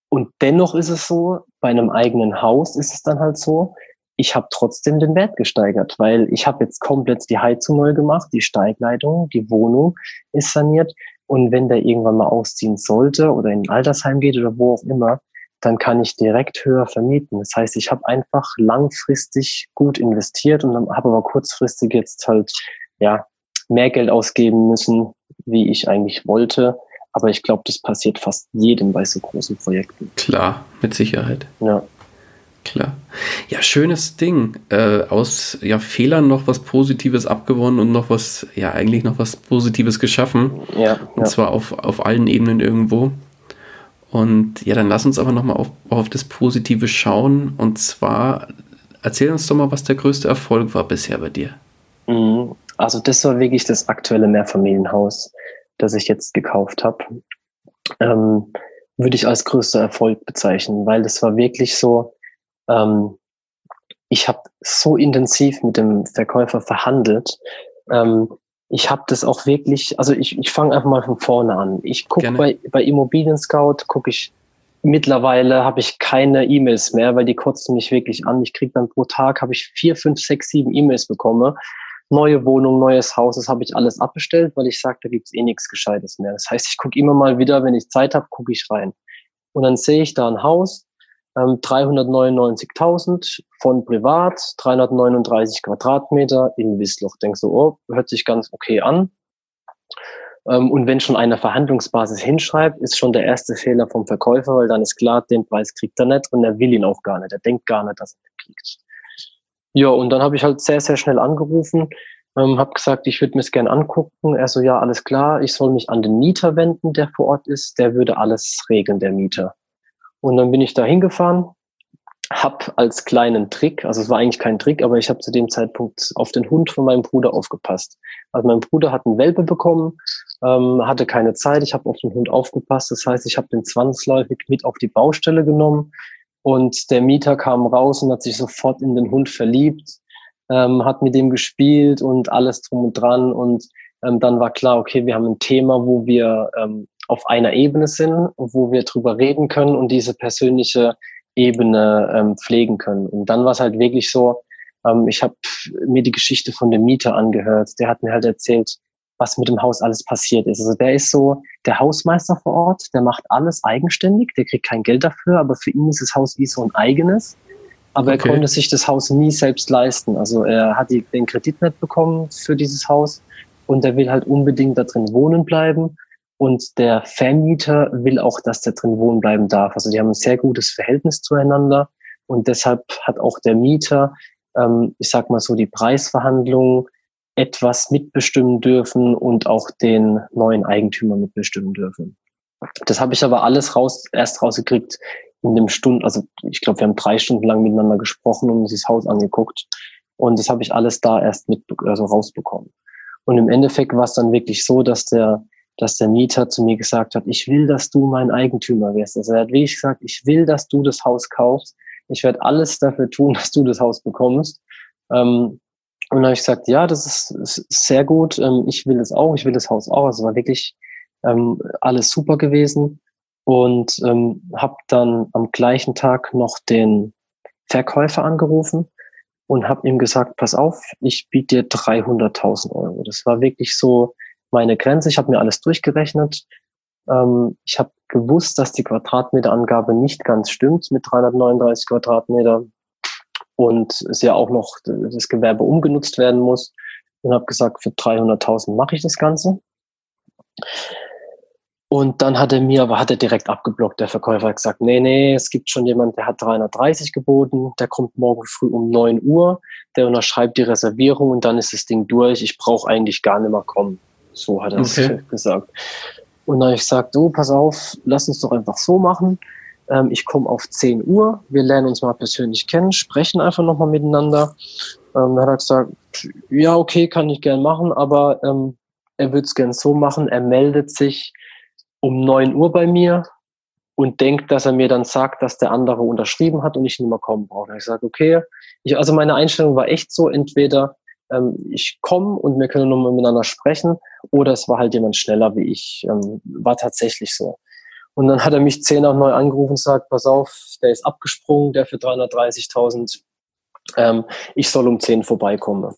Und dennoch ist es so, bei einem eigenen Haus ist es dann halt so, ich habe trotzdem den Wert gesteigert, weil ich habe jetzt komplett die Heizung neu gemacht, die Steigleitung, die Wohnung ist saniert. Und wenn der irgendwann mal ausziehen sollte oder in ein Altersheim geht oder wo auch immer, dann kann ich direkt höher vermieten. Das heißt, ich habe einfach langfristig gut investiert und habe aber kurzfristig jetzt halt ja mehr Geld ausgeben müssen, wie ich eigentlich wollte. Aber ich glaube, das passiert fast jedem bei so großen Projekten. Klar, mit Sicherheit. Ja. Klar. Ja, schönes Ding. Äh, aus ja, Fehlern noch was Positives abgewonnen und noch was, ja, eigentlich noch was Positives geschaffen. Ja. Und ja. zwar auf, auf allen Ebenen irgendwo. Und ja, dann lass uns aber nochmal auf, auf das Positive schauen. Und zwar, erzähl uns doch mal, was der größte Erfolg war bisher bei dir. Mhm. Also, das war wirklich das aktuelle Mehrfamilienhaus, das ich jetzt gekauft habe. Ähm, würde ich als größter Erfolg bezeichnen, weil das war wirklich so, ähm, ich habe so intensiv mit dem Verkäufer verhandelt. Ähm, ich habe das auch wirklich, also ich, ich fange einfach mal von vorne an. Ich gucke bei, bei Immobilien Scout, gucke ich mittlerweile habe ich keine E-Mails mehr, weil die kotzen mich wirklich an. Ich kriege dann pro Tag habe ich vier, fünf, sechs, sieben E-Mails bekomme. Neue Wohnung, neues Haus, das habe ich alles abbestellt, weil ich sage, da gibt's eh nichts Gescheites mehr. Das heißt, ich gucke immer mal wieder, wenn ich Zeit habe, gucke ich rein. Und dann sehe ich da ein Haus, 399.000 ähm, von privat, 339 Quadratmeter in Wissloch. Denkst du, oh, hört sich ganz okay an. Ähm, und wenn schon eine Verhandlungsbasis hinschreibt, ist schon der erste Fehler vom Verkäufer, weil dann ist klar, den Preis kriegt er nicht und er will ihn auch gar nicht. Er denkt gar nicht, dass er kriegt. Ja, und dann habe ich halt sehr, sehr schnell angerufen, ähm, habe gesagt, ich würde mir es gerne angucken. Er so, ja, alles klar, ich soll mich an den Mieter wenden, der vor Ort ist. Der würde alles regeln, der Mieter. Und dann bin ich da hingefahren, hab als kleinen Trick, also es war eigentlich kein Trick, aber ich habe zu dem Zeitpunkt auf den Hund von meinem Bruder aufgepasst. Also mein Bruder hat einen Welpe bekommen, ähm, hatte keine Zeit, ich habe auf den Hund aufgepasst. Das heißt, ich habe den zwangsläufig mit auf die Baustelle genommen und der Mieter kam raus und hat sich sofort in den Hund verliebt, ähm, hat mit dem gespielt und alles drum und dran und ähm, dann war klar, okay, wir haben ein Thema, wo wir ähm, auf einer Ebene sind, wo wir drüber reden können und diese persönliche Ebene ähm, pflegen können. Und dann war es halt wirklich so, ähm, ich habe mir die Geschichte von dem Mieter angehört. Der hat mir halt erzählt, was mit dem Haus alles passiert ist. Also der ist so der Hausmeister vor Ort, der macht alles eigenständig, der kriegt kein Geld dafür, aber für ihn ist das Haus wie so ein eigenes. Aber okay. er konnte sich das Haus nie selbst leisten. Also er hat die, den Kredit nicht bekommen für dieses Haus und er will halt unbedingt da drin wohnen bleiben. Und der Vermieter will auch, dass der drin wohnen bleiben darf. Also die haben ein sehr gutes Verhältnis zueinander. Und deshalb hat auch der Mieter, ähm, ich sag mal so, die Preisverhandlungen etwas mitbestimmen dürfen und auch den neuen Eigentümer mitbestimmen dürfen. Das habe ich aber alles raus, erst rausgekriegt in dem Stunden, also ich glaube, wir haben drei Stunden lang miteinander gesprochen und uns das Haus angeguckt. Und das habe ich alles da erst mit, also rausbekommen. Und im Endeffekt war es dann wirklich so, dass der, dass der Mieter zu mir gesagt hat, ich will, dass du mein Eigentümer wirst. Also er hat wirklich gesagt, ich will, dass du das Haus kaufst. Ich werde alles dafür tun, dass du das Haus bekommst. Ähm, und dann habe ich gesagt, ja, das ist, ist sehr gut. Ähm, ich will es auch, ich will das Haus auch. Also war wirklich ähm, alles super gewesen. Und ähm, habe dann am gleichen Tag noch den Verkäufer angerufen und habe ihm gesagt, pass auf, ich biete dir 300.000 Euro. Das war wirklich so meine Grenze. Ich habe mir alles durchgerechnet. Ähm, ich habe gewusst, dass die Quadratmeterangabe nicht ganz stimmt mit 339 Quadratmeter und es ja auch noch das Gewerbe umgenutzt werden muss. Und habe gesagt, für 300.000 mache ich das Ganze. Und dann hat er mir, aber hat er direkt abgeblockt, der Verkäufer hat gesagt, nee, nee, es gibt schon jemand, der hat 330 geboten, der kommt morgen früh um 9 Uhr, der unterschreibt die Reservierung und dann ist das Ding durch, ich brauche eigentlich gar nicht mehr kommen. So hat er es okay. gesagt. Und dann habe ich gesagt, du, pass auf, lass uns doch einfach so machen ähm, ich komme auf 10 Uhr, wir lernen uns mal persönlich kennen, sprechen einfach nochmal miteinander. Ähm, dann hat er gesagt, ja, okay, kann ich gern machen, aber ähm, er würde es gern so machen, er meldet sich um 9 Uhr bei mir und denkt, dass er mir dann sagt, dass der andere unterschrieben hat und ich nicht mehr kommen brauche. Ich sage, okay, ich, also meine Einstellung war echt so, entweder ähm, ich komme und wir können nochmal miteinander sprechen oder es war halt jemand schneller wie ich. Ähm, war tatsächlich so. Und dann hat er mich zehn nach neu angerufen und sagt, pass auf, der ist abgesprungen, der für 330.000, ähm, ich soll um zehn vorbeikommen.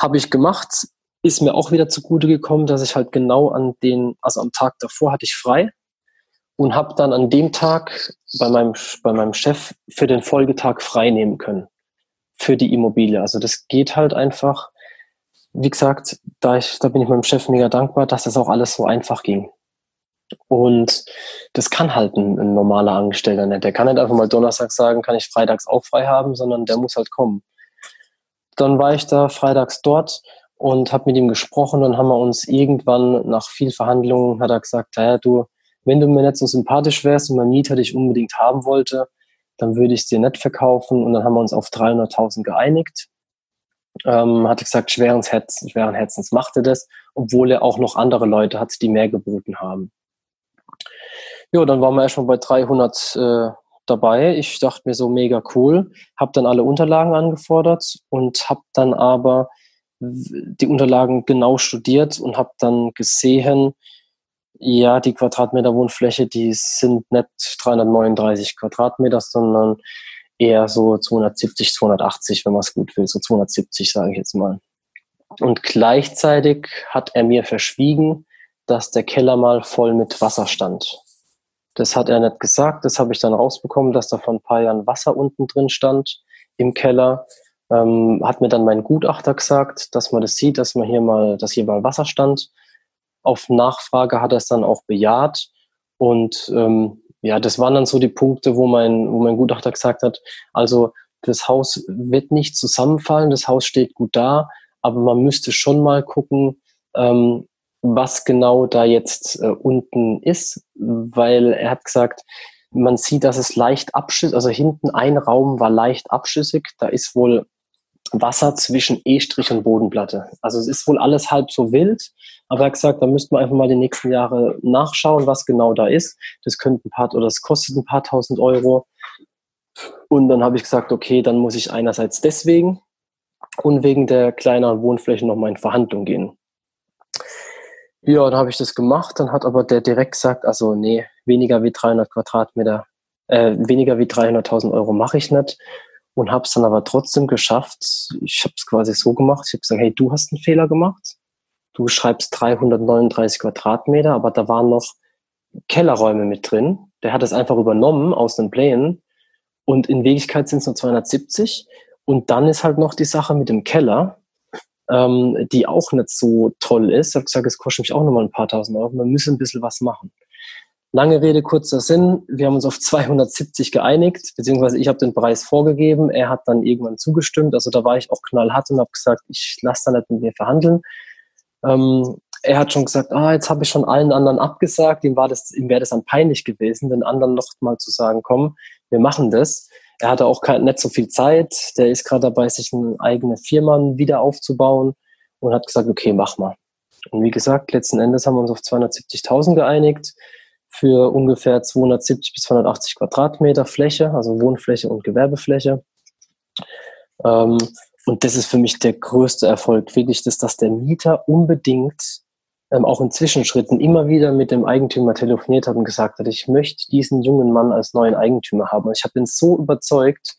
Habe ich gemacht, ist mir auch wieder zugute gekommen, dass ich halt genau an den, also am Tag davor hatte ich frei und habe dann an dem Tag bei meinem, bei meinem Chef für den Folgetag frei nehmen können für die Immobilie. Also das geht halt einfach. Wie gesagt, da, ich, da bin ich meinem Chef mega dankbar, dass das auch alles so einfach ging. Und das kann halt ein, ein, normaler Angestellter nicht. Der kann nicht einfach mal Donnerstag sagen, kann ich freitags auch frei haben, sondern der muss halt kommen. Dann war ich da freitags dort und habe mit ihm gesprochen. Dann haben wir uns irgendwann nach viel Verhandlungen, hat er gesagt, naja, du, wenn du mir nicht so sympathisch wärst und mein Mieter dich unbedingt haben wollte, dann würde ich es dir nicht verkaufen. Und dann haben wir uns auf 300.000 geeinigt. Ähm, hat gesagt, schweren Herzens, schweren Herzens machte das, obwohl er auch noch andere Leute hat, die mehr geboten haben. Ja, dann waren wir erstmal bei 300 äh, dabei. Ich dachte mir so mega cool, habe dann alle Unterlagen angefordert und habe dann aber die Unterlagen genau studiert und habe dann gesehen, ja, die Quadratmeter Wohnfläche, die sind nicht 339 Quadratmeter, sondern eher so 270, 280, wenn man es gut will, so 270 sage ich jetzt mal. Und gleichzeitig hat er mir verschwiegen, dass der Keller mal voll mit Wasser stand. Das hat er nicht gesagt, das habe ich dann rausbekommen, dass da vor ein paar Jahren Wasser unten drin stand im Keller. Ähm, hat mir dann mein Gutachter gesagt, dass man das sieht, dass man hier mal, dass hier mal Wasser stand. Auf Nachfrage hat er es dann auch bejaht. Und ähm, ja, das waren dann so die Punkte, wo mein, wo mein Gutachter gesagt hat, also das Haus wird nicht zusammenfallen, das Haus steht gut da, aber man müsste schon mal gucken, ähm, was genau da jetzt äh, unten ist, weil er hat gesagt, man sieht, dass es leicht abschüssig, also hinten ein Raum war leicht abschüssig, da ist wohl Wasser zwischen E-Strich und Bodenplatte. Also es ist wohl alles halb so wild, aber er hat gesagt, da müsste man einfach mal die nächsten Jahre nachschauen, was genau da ist. Das könnte ein paar, oder das kostet ein paar tausend Euro. Und dann habe ich gesagt, okay, dann muss ich einerseits deswegen und wegen der kleineren Wohnflächen nochmal in Verhandlung gehen. Ja, dann habe ich das gemacht. Dann hat aber der direkt gesagt, also nee, weniger wie 300 Quadratmeter, äh, weniger wie 300.000 Euro mache ich nicht. Und habe es dann aber trotzdem geschafft. Ich habe es quasi so gemacht. Ich habe gesagt, hey, du hast einen Fehler gemacht. Du schreibst 339 Quadratmeter, aber da waren noch Kellerräume mit drin. Der hat es einfach übernommen aus den Plänen und in Wirklichkeit sind es nur 270. Und dann ist halt noch die Sache mit dem Keller, ähm, die auch nicht so toll ist. Ich habe gesagt, es kostet mich auch nochmal ein paar tausend Euro. Man müsse ein bisschen was machen. Lange Rede, kurzer Sinn. Wir haben uns auf 270 geeinigt, beziehungsweise ich habe den Preis vorgegeben. Er hat dann irgendwann zugestimmt. Also da war ich auch knallhart und habe gesagt, ich lasse da nicht mit mir verhandeln. Ähm, er hat schon gesagt, ah, jetzt habe ich schon allen anderen abgesagt. Ihm war das, ihm wäre das dann peinlich gewesen, den anderen noch mal zu sagen, komm, wir machen das. Er hatte auch kein, nicht so viel Zeit. Der ist gerade dabei, sich eine eigene Firma wieder aufzubauen und hat gesagt, okay, mach mal. Und wie gesagt, letzten Endes haben wir uns auf 270.000 geeinigt für ungefähr 270 bis 280 Quadratmeter Fläche, also Wohnfläche und Gewerbefläche. Ähm, und das ist für mich der größte Erfolg, wirklich, dass, dass der Mieter unbedingt ähm, auch in Zwischenschritten immer wieder mit dem Eigentümer telefoniert hat und gesagt hat, ich möchte diesen jungen Mann als neuen Eigentümer haben. Und ich habe ihn so überzeugt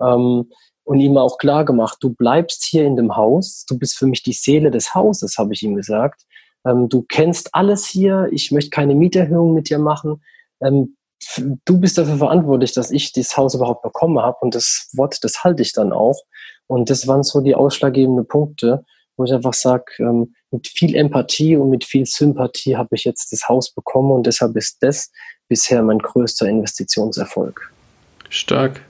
ähm, und ihm auch klar gemacht, du bleibst hier in dem Haus, du bist für mich die Seele des Hauses, habe ich ihm gesagt ähm, du kennst alles hier, ich möchte keine Mieterhöhung mit dir machen. Ähm, du bist dafür verantwortlich, dass ich dieses Haus überhaupt bekommen habe und das Wort, das halte ich dann auch. Und das waren so die ausschlaggebenden Punkte, wo ich einfach sage, ähm, mit viel Empathie und mit viel Sympathie habe ich jetzt das Haus bekommen und deshalb ist das bisher mein größter Investitionserfolg. Stark.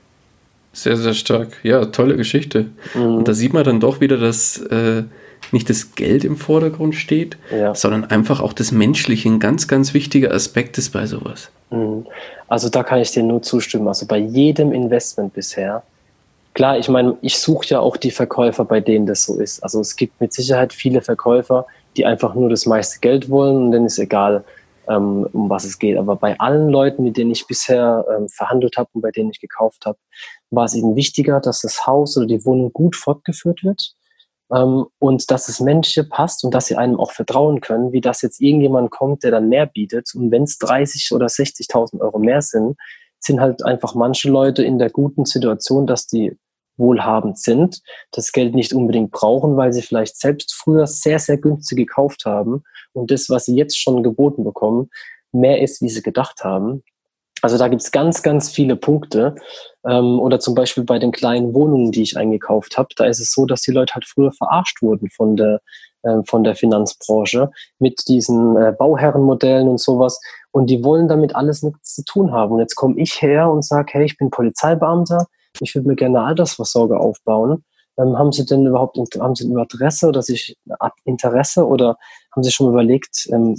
Sehr, sehr stark. Ja, tolle Geschichte. Mhm. Und da sieht man dann doch wieder, dass äh, nicht das Geld im Vordergrund steht, ja. sondern einfach auch das Menschliche ein ganz, ganz wichtiger Aspekt ist bei sowas. Mhm. Also da kann ich dir nur zustimmen. Also bei jedem Investment bisher, klar, ich meine, ich suche ja auch die Verkäufer, bei denen das so ist. Also es gibt mit Sicherheit viele Verkäufer, die einfach nur das meiste Geld wollen und dann ist egal, ähm, um was es geht. Aber bei allen Leuten, mit denen ich bisher ähm, verhandelt habe und bei denen ich gekauft habe, war es eben wichtiger, dass das Haus oder die Wohnung gut fortgeführt wird ähm, und dass es Menschen passt und dass sie einem auch vertrauen können, wie dass jetzt irgendjemand kommt, der dann mehr bietet. Und wenn es 30 oder 60.000 Euro mehr sind, sind halt einfach manche Leute in der guten Situation, dass die wohlhabend sind, das Geld nicht unbedingt brauchen, weil sie vielleicht selbst früher sehr, sehr günstig gekauft haben und das, was sie jetzt schon geboten bekommen, mehr ist, wie sie gedacht haben. Also da gibt's ganz, ganz viele Punkte. Ähm, oder zum Beispiel bei den kleinen Wohnungen, die ich eingekauft habe, da ist es so, dass die Leute halt früher verarscht wurden von der, äh, von der Finanzbranche mit diesen äh, Bauherrenmodellen und sowas. Und die wollen damit alles nichts zu tun haben. Und jetzt komme ich her und sage, hey, ich bin Polizeibeamter, ich würde mir gerne eine Altersvorsorge aufbauen. Ähm, haben Sie denn überhaupt haben Sie ein Interesse oder sich Interesse oder haben Sie schon überlegt, ähm,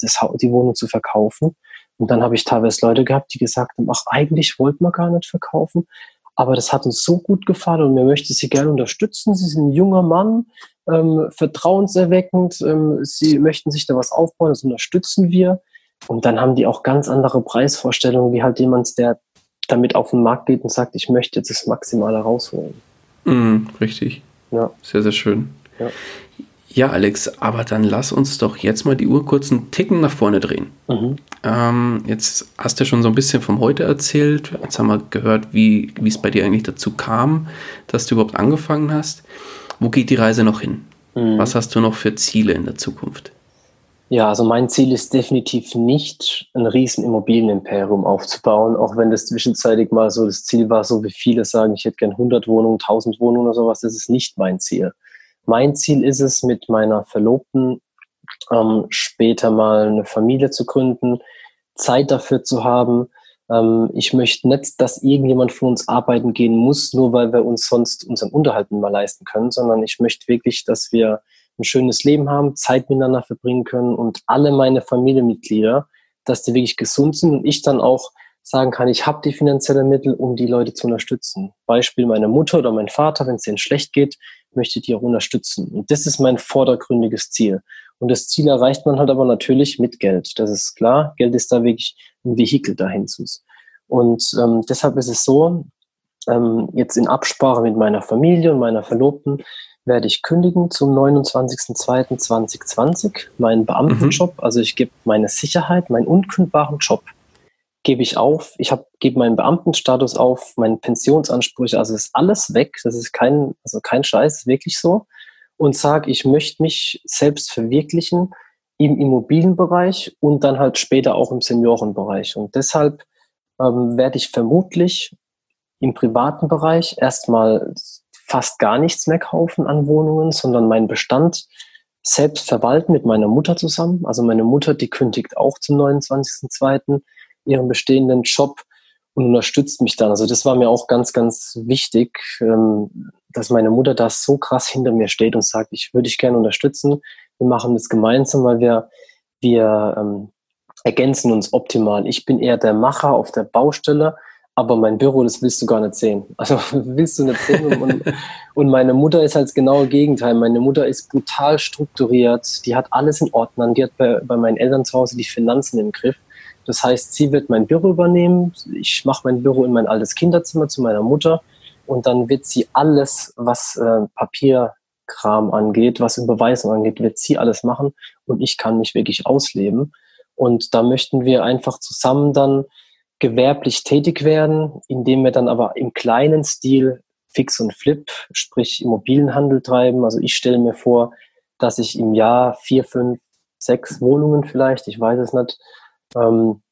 das, die Wohnung zu verkaufen? Und dann habe ich teilweise Leute gehabt, die gesagt haben, ach, eigentlich wollten wir gar nicht verkaufen, aber das hat uns so gut gefallen und wir möchten Sie gerne unterstützen. Sie sind ein junger Mann, ähm, vertrauenserweckend, ähm, Sie möchten sich da was aufbauen, das unterstützen wir. Und dann haben die auch ganz andere Preisvorstellungen, wie halt jemand, der damit auf den Markt geht und sagt, ich möchte jetzt das Maximale rausholen. Mm, richtig. Ja. Sehr, sehr schön. Ja. Ja, Alex, aber dann lass uns doch jetzt mal die Uhr kurz einen Ticken nach vorne drehen. Mhm. Ähm, jetzt hast du schon so ein bisschen vom Heute erzählt. Jetzt haben wir gehört, wie es bei dir eigentlich dazu kam, dass du überhaupt angefangen hast. Wo geht die Reise noch hin? Mhm. Was hast du noch für Ziele in der Zukunft? Ja, also mein Ziel ist definitiv nicht, ein riesen Immobilienimperium aufzubauen, auch wenn das zwischenzeitig mal so das Ziel war, so wie viele sagen, ich hätte gern 100 Wohnungen, 1000 Wohnungen oder sowas. Das ist nicht mein Ziel. Mein Ziel ist es, mit meiner Verlobten ähm, später mal eine Familie zu gründen, Zeit dafür zu haben. Ähm, ich möchte nicht, dass irgendjemand von uns arbeiten gehen muss, nur weil wir uns sonst unseren Unterhalt nicht mehr leisten können, sondern ich möchte wirklich, dass wir ein schönes Leben haben, Zeit miteinander verbringen können und alle meine Familienmitglieder, dass die wirklich gesund sind und ich dann auch sagen kann, ich habe die finanziellen Mittel, um die Leute zu unterstützen. Beispiel meine Mutter oder mein Vater, wenn es denen schlecht geht, möchte die auch unterstützen. Und das ist mein vordergründiges Ziel. Und das Ziel erreicht man halt aber natürlich mit Geld. Das ist klar. Geld ist da wirklich ein Vehikel dahin zu. Und ähm, deshalb ist es so, ähm, jetzt in Absprache mit meiner Familie und meiner Verlobten werde ich kündigen zum 29.02.2020 meinen Beamtenjob. Mhm. Also ich gebe meine Sicherheit, meinen unkündbaren Job gebe ich auf. Ich habe gebe meinen Beamtenstatus auf, meinen Pensionsansprüche, also ist alles weg. Das ist kein, also kein Scheiß, wirklich so. und sage, ich möchte mich selbst verwirklichen im Immobilienbereich und dann halt später auch im Seniorenbereich. Und deshalb ähm, werde ich vermutlich im privaten Bereich erstmal fast gar nichts mehr kaufen an Wohnungen, sondern meinen Bestand selbst verwalten mit meiner Mutter zusammen. Also meine Mutter, die kündigt auch zum 29.02. ihren bestehenden Job und unterstützt mich dann. Also das war mir auch ganz, ganz wichtig, ähm, dass meine Mutter da so krass hinter mir steht und sagt, ich würde dich gerne unterstützen. Wir machen das gemeinsam, weil wir, wir ähm, ergänzen uns optimal. Ich bin eher der Macher auf der Baustelle aber mein Büro, das willst du gar nicht sehen. Also willst du nicht sehen. Und, und meine Mutter ist halt das genaue Gegenteil. Meine Mutter ist brutal strukturiert. Die hat alles in Ordnung. Die hat bei, bei meinen Eltern zu Hause die Finanzen im Griff. Das heißt, sie wird mein Büro übernehmen. Ich mache mein Büro in mein altes Kinderzimmer zu meiner Mutter. Und dann wird sie alles, was äh, Papierkram angeht, was Überweisung angeht, wird sie alles machen. Und ich kann mich wirklich ausleben. Und da möchten wir einfach zusammen dann gewerblich tätig werden, indem wir dann aber im kleinen Stil Fix und Flip, sprich Immobilienhandel treiben. Also ich stelle mir vor, dass ich im Jahr vier, fünf, sechs Wohnungen vielleicht, ich weiß es nicht, ähm,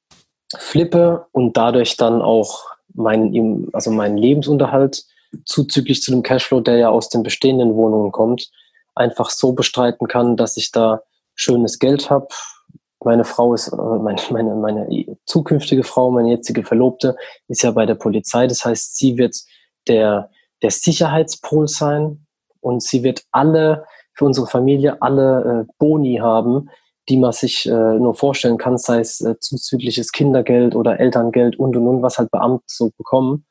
flippe und dadurch dann auch meinen, also meinen Lebensunterhalt zuzüglich zu dem Cashflow, der ja aus den bestehenden Wohnungen kommt, einfach so bestreiten kann, dass ich da schönes Geld habe, meine Frau ist, äh, meine, meine, meine zukünftige Frau, meine jetzige Verlobte, ist ja bei der Polizei. Das heißt, sie wird der, der Sicherheitspol sein und sie wird alle, für unsere Familie, alle äh, Boni haben, die man sich äh, nur vorstellen kann, sei es äh, zuzügliches Kindergeld oder Elterngeld und und und, was halt Beamte so bekommen.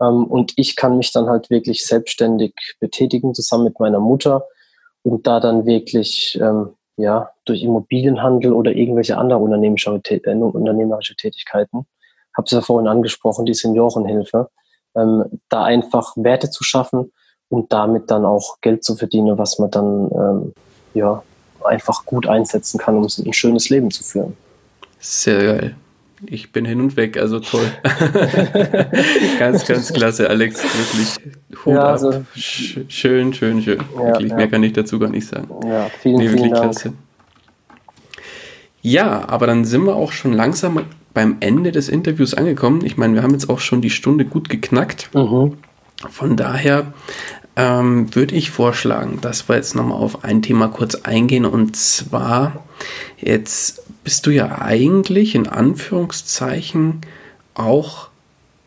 Ähm, und ich kann mich dann halt wirklich selbstständig betätigen, zusammen mit meiner Mutter und da dann wirklich ähm, ja, durch Immobilienhandel oder irgendwelche andere unternehmerische, äh, unternehmerische Tätigkeiten, habe es ja vorhin angesprochen, die Seniorenhilfe, ähm, da einfach Werte zu schaffen und damit dann auch Geld zu verdienen, was man dann ähm, ja, einfach gut einsetzen kann, um ein schönes Leben zu führen. Sehr geil. Ich bin hin und weg, also toll. ganz, ganz klasse, Alex. Wirklich Hut ja, also, ab. Schön, schön, schön. Ja, wirklich, ja. mehr kann ich dazu gar nicht sagen. Ja, vielen, nee, vielen Dank. Klasse. Ja, aber dann sind wir auch schon langsam beim Ende des Interviews angekommen. Ich meine, wir haben jetzt auch schon die Stunde gut geknackt. Mhm. Von daher ähm, würde ich vorschlagen, dass wir jetzt nochmal auf ein Thema kurz eingehen. Und zwar, jetzt bist du ja eigentlich in Anführungszeichen auch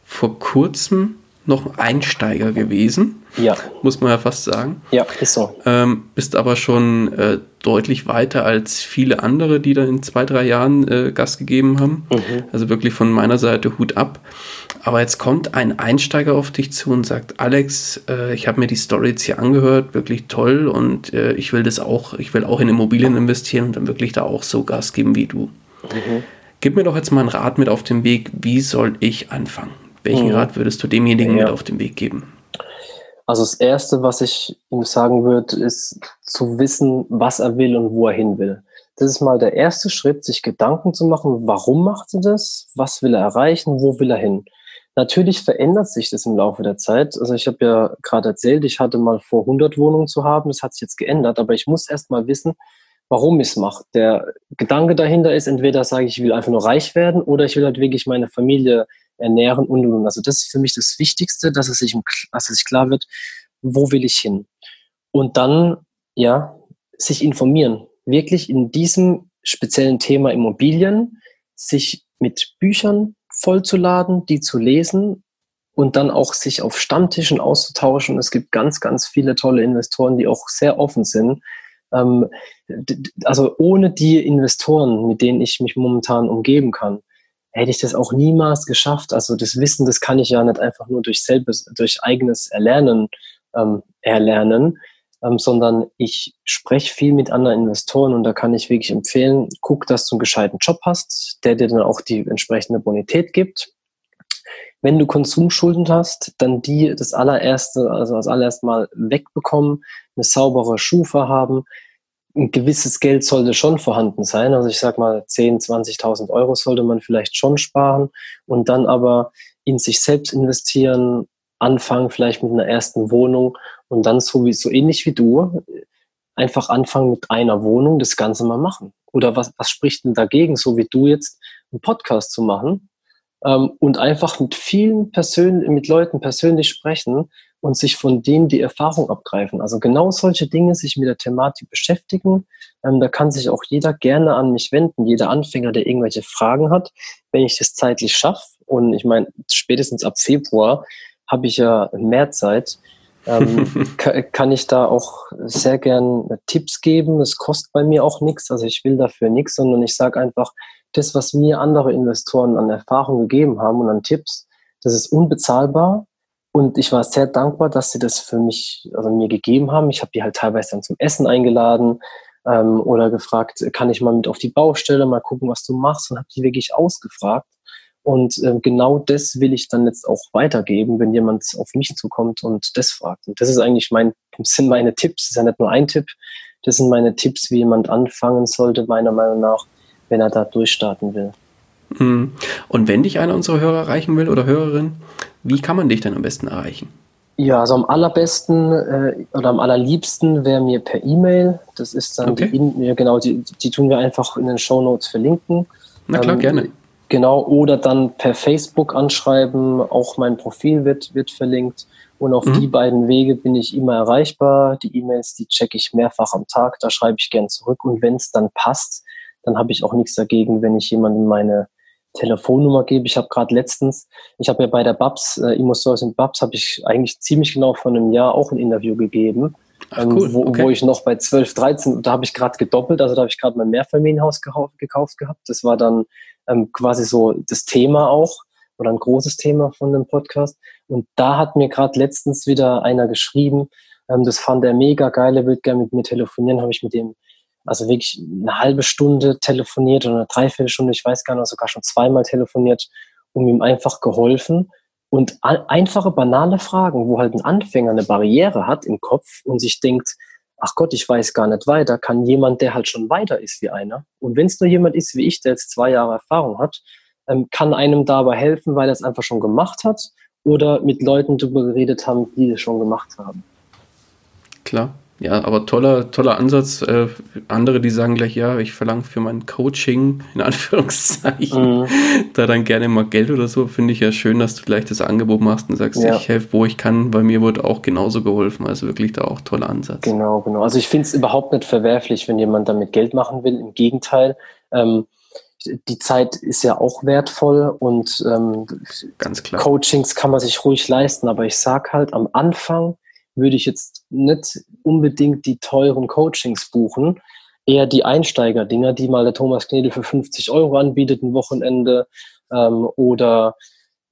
vor kurzem noch Einsteiger gewesen. Ja. Muss man ja fast sagen. Ja, ist so. Ähm, bist aber schon äh, deutlich weiter als viele andere, die da in zwei, drei Jahren äh, Gas gegeben haben. Mhm. Also wirklich von meiner Seite Hut ab. Aber jetzt kommt ein Einsteiger auf dich zu und sagt, Alex, äh, ich habe mir die Story jetzt hier angehört, wirklich toll und äh, ich will das auch, ich will auch in Immobilien investieren und dann wirklich da auch so Gas geben wie du. Mhm. Gib mir doch jetzt mal einen Rat mit auf den Weg, wie soll ich anfangen? Welchen mhm. Rat würdest du demjenigen ja. mit auf den Weg geben? Also das Erste, was ich ihm sagen würde, ist zu wissen, was er will und wo er hin will. Das ist mal der erste Schritt, sich Gedanken zu machen, warum macht er das, was will er erreichen, wo will er hin. Natürlich verändert sich das im Laufe der Zeit. Also ich habe ja gerade erzählt, ich hatte mal vor 100 Wohnungen zu haben, das hat sich jetzt geändert, aber ich muss erst mal wissen, warum ich es mache. Der Gedanke dahinter ist, entweder sage ich, ich will einfach nur reich werden oder ich will halt wirklich meine Familie ernähren und und und. Also das ist für mich das Wichtigste, dass es sich, dass es sich klar wird, wo will ich hin. Und dann, ja, sich informieren. Wirklich in diesem speziellen Thema Immobilien, sich mit Büchern vollzuladen, die zu lesen und dann auch sich auf Stammtischen auszutauschen. Es gibt ganz, ganz viele tolle Investoren, die auch sehr offen sind. Ähm, also ohne die Investoren, mit denen ich mich momentan umgeben kann, hätte ich das auch niemals geschafft. Also das Wissen, das kann ich ja nicht einfach nur durch selbes, durch eigenes Erlernen ähm, erlernen, ähm, sondern ich spreche viel mit anderen Investoren und da kann ich wirklich empfehlen, guck, dass du einen gescheiten Job hast, der dir dann auch die entsprechende Bonität gibt. Wenn du Konsumschulden hast, dann die das allererste, also als allererst mal wegbekommen, eine saubere Schufa haben, ein gewisses Geld sollte schon vorhanden sein. Also ich sag mal, 10, 20.000 Euro sollte man vielleicht schon sparen und dann aber in sich selbst investieren, anfangen vielleicht mit einer ersten Wohnung und dann so, wie, so ähnlich wie du, einfach anfangen mit einer Wohnung das Ganze mal machen. Oder was, was spricht denn dagegen, so wie du jetzt einen Podcast zu machen ähm, und einfach mit vielen Persön mit Leuten persönlich sprechen und sich von denen die Erfahrung abgreifen. Also genau solche Dinge, sich mit der Thematik beschäftigen. Ähm, da kann sich auch jeder gerne an mich wenden, jeder Anfänger, der irgendwelche Fragen hat, wenn ich das zeitlich schaffe. Und ich meine, spätestens ab Februar habe ich ja mehr Zeit ähm, kann ich da auch sehr gern Tipps geben. Es kostet bei mir auch nichts, also ich will dafür nichts, sondern ich sage einfach, das, was mir andere Investoren an Erfahrung gegeben haben und an Tipps, das ist unbezahlbar. Und ich war sehr dankbar, dass sie das für mich, also mir gegeben haben. Ich habe die halt teilweise dann zum Essen eingeladen ähm, oder gefragt, kann ich mal mit auf die Baustelle, mal gucken, was du machst und habe die wirklich ausgefragt. Und äh, genau das will ich dann jetzt auch weitergeben, wenn jemand auf mich zukommt und das fragt. Und das ist eigentlich mein, sind meine Tipps. Das ist ja nicht nur ein Tipp. Das sind meine Tipps, wie jemand anfangen sollte, meiner Meinung nach, wenn er da durchstarten will. Mhm. Und wenn dich einer unserer Hörer erreichen will oder Hörerin, wie kann man dich dann am besten erreichen? Ja, also am allerbesten äh, oder am allerliebsten wäre mir per E-Mail. Das ist dann okay. die, ja, genau, die, die tun wir einfach in den Show Notes verlinken. Na klar, ähm, gerne. Genau, oder dann per Facebook anschreiben, auch mein Profil wird, wird verlinkt. Und auf mhm. die beiden Wege bin ich immer erreichbar. Die E-Mails, die checke ich mehrfach am Tag, da schreibe ich gern zurück. Und wenn es dann passt, dann habe ich auch nichts dagegen, wenn ich jemandem meine Telefonnummer gebe. Ich habe gerade letztens, ich habe ja bei der Babs, äh, Immo Stores und Babs, habe ich eigentlich ziemlich genau vor einem Jahr auch ein Interview gegeben. Ach, ähm, cool. wo, okay. wo ich noch bei 12, 13, da habe ich gerade gedoppelt, also da habe ich gerade mein Mehrfamilienhaus gekauft, gekauft gehabt. Das war dann ähm, quasi so das Thema auch oder ein großes Thema von dem Podcast. Und da hat mir gerade letztens wieder einer geschrieben, ähm, das fand er mega geil, er würde gerne mit mir telefonieren, habe ich mit dem also wirklich eine halbe Stunde telefoniert oder eine Dreiviertelstunde, ich weiß gar nicht, sogar schon zweimal telefoniert, um ihm einfach geholfen. Und einfache, banale Fragen, wo halt ein Anfänger eine Barriere hat im Kopf und sich denkt, ach Gott, ich weiß gar nicht weiter, kann jemand, der halt schon weiter ist wie einer. Und wenn es nur jemand ist wie ich, der jetzt zwei Jahre Erfahrung hat, ähm, kann einem dabei helfen, weil er es einfach schon gemacht hat oder mit Leuten darüber geredet haben, die es schon gemacht haben. Klar. Ja, aber toller, toller Ansatz. Äh, andere, die sagen gleich, ja, ich verlange für mein Coaching, in Anführungszeichen, mhm. da dann gerne mal Geld oder so, finde ich ja schön, dass du gleich das Angebot machst und sagst, ja. ich helfe, wo ich kann. Bei mir wurde auch genauso geholfen. Also wirklich da auch toller Ansatz. Genau, genau. Also ich finde es überhaupt nicht verwerflich, wenn jemand damit Geld machen will. Im Gegenteil. Ähm, die Zeit ist ja auch wertvoll und ähm, Ganz klar. Coachings kann man sich ruhig leisten, aber ich sag halt am Anfang, würde ich jetzt nicht unbedingt die teuren Coachings buchen, eher die Einsteiger-Dinger, die mal der Thomas Knedel für 50 Euro anbietet, ein Wochenende ähm, oder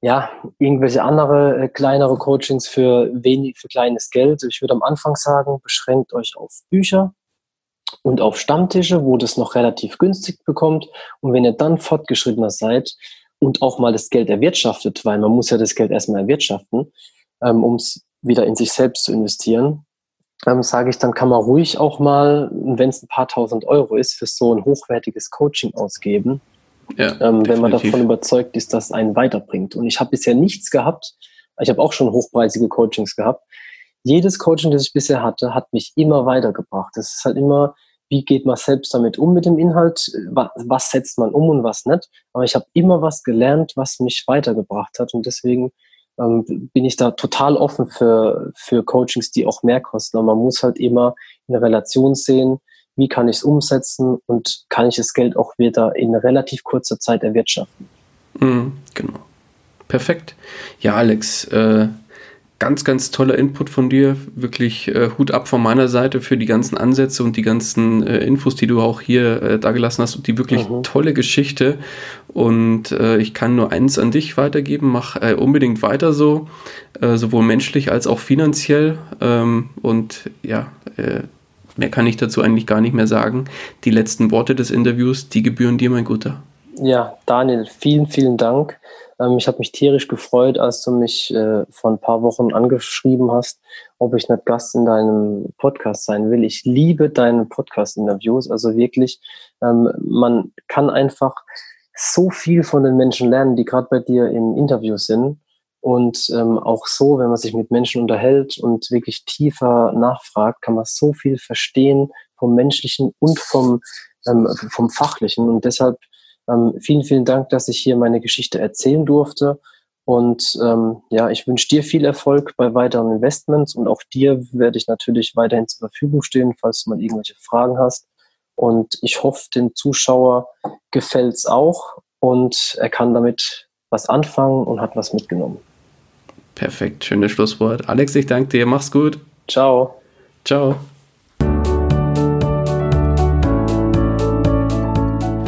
ja, irgendwelche andere äh, kleinere Coachings für wenig, für kleines Geld. Ich würde am Anfang sagen, beschränkt euch auf Bücher und auf Stammtische, wo das noch relativ günstig bekommt. Und wenn ihr dann fortgeschrittener seid und auch mal das Geld erwirtschaftet, weil man muss ja das Geld erstmal erwirtschaften, ähm, um es wieder in sich selbst zu investieren, ähm, sage ich, dann kann man ruhig auch mal, wenn es ein paar tausend Euro ist, für so ein hochwertiges Coaching ausgeben, ja, ähm, wenn man davon überzeugt ist, dass es einen weiterbringt. Und ich habe bisher nichts gehabt. Ich habe auch schon hochpreisige Coachings gehabt. Jedes Coaching, das ich bisher hatte, hat mich immer weitergebracht. Das ist halt immer, wie geht man selbst damit um mit dem Inhalt, was, was setzt man um und was nicht. Aber ich habe immer was gelernt, was mich weitergebracht hat. Und deswegen ähm, bin ich da total offen für, für Coachings, die auch mehr kosten. Aber man muss halt immer in Relation sehen, wie kann ich es umsetzen und kann ich das Geld auch wieder in relativ kurzer Zeit erwirtschaften. Mhm, genau. Perfekt. Ja, Alex, äh, ganz, ganz toller Input von dir. Wirklich äh, Hut ab von meiner Seite für die ganzen Ansätze und die ganzen äh, Infos, die du auch hier äh, dagelassen hast und die wirklich mhm. tolle Geschichte. Und äh, ich kann nur eins an dich weitergeben. Mach äh, unbedingt weiter so, äh, sowohl menschlich als auch finanziell. Ähm, und ja, mehr kann ich dazu eigentlich gar nicht mehr sagen. Die letzten Worte des Interviews, die gebühren dir, mein Guter. Ja, Daniel, vielen, vielen Dank. Ähm, ich habe mich tierisch gefreut, als du mich äh, vor ein paar Wochen angeschrieben hast, ob ich nicht Gast in deinem Podcast sein will. Ich liebe deine Podcast-Interviews. Also wirklich, ähm, man kann einfach so viel von den Menschen lernen, die gerade bei dir im Interview sind. Und ähm, auch so, wenn man sich mit Menschen unterhält und wirklich tiefer nachfragt, kann man so viel verstehen vom Menschlichen und vom, ähm, vom Fachlichen. Und deshalb ähm, vielen, vielen Dank, dass ich hier meine Geschichte erzählen durfte. Und ähm, ja, ich wünsche dir viel Erfolg bei weiteren Investments und auch dir werde ich natürlich weiterhin zur Verfügung stehen, falls du mal irgendwelche Fragen hast. Und ich hoffe, dem Zuschauer gefällt's auch und er kann damit was anfangen und hat was mitgenommen. Perfekt, schönes Schlusswort. Alex, ich danke dir. Mach's gut. Ciao. Ciao.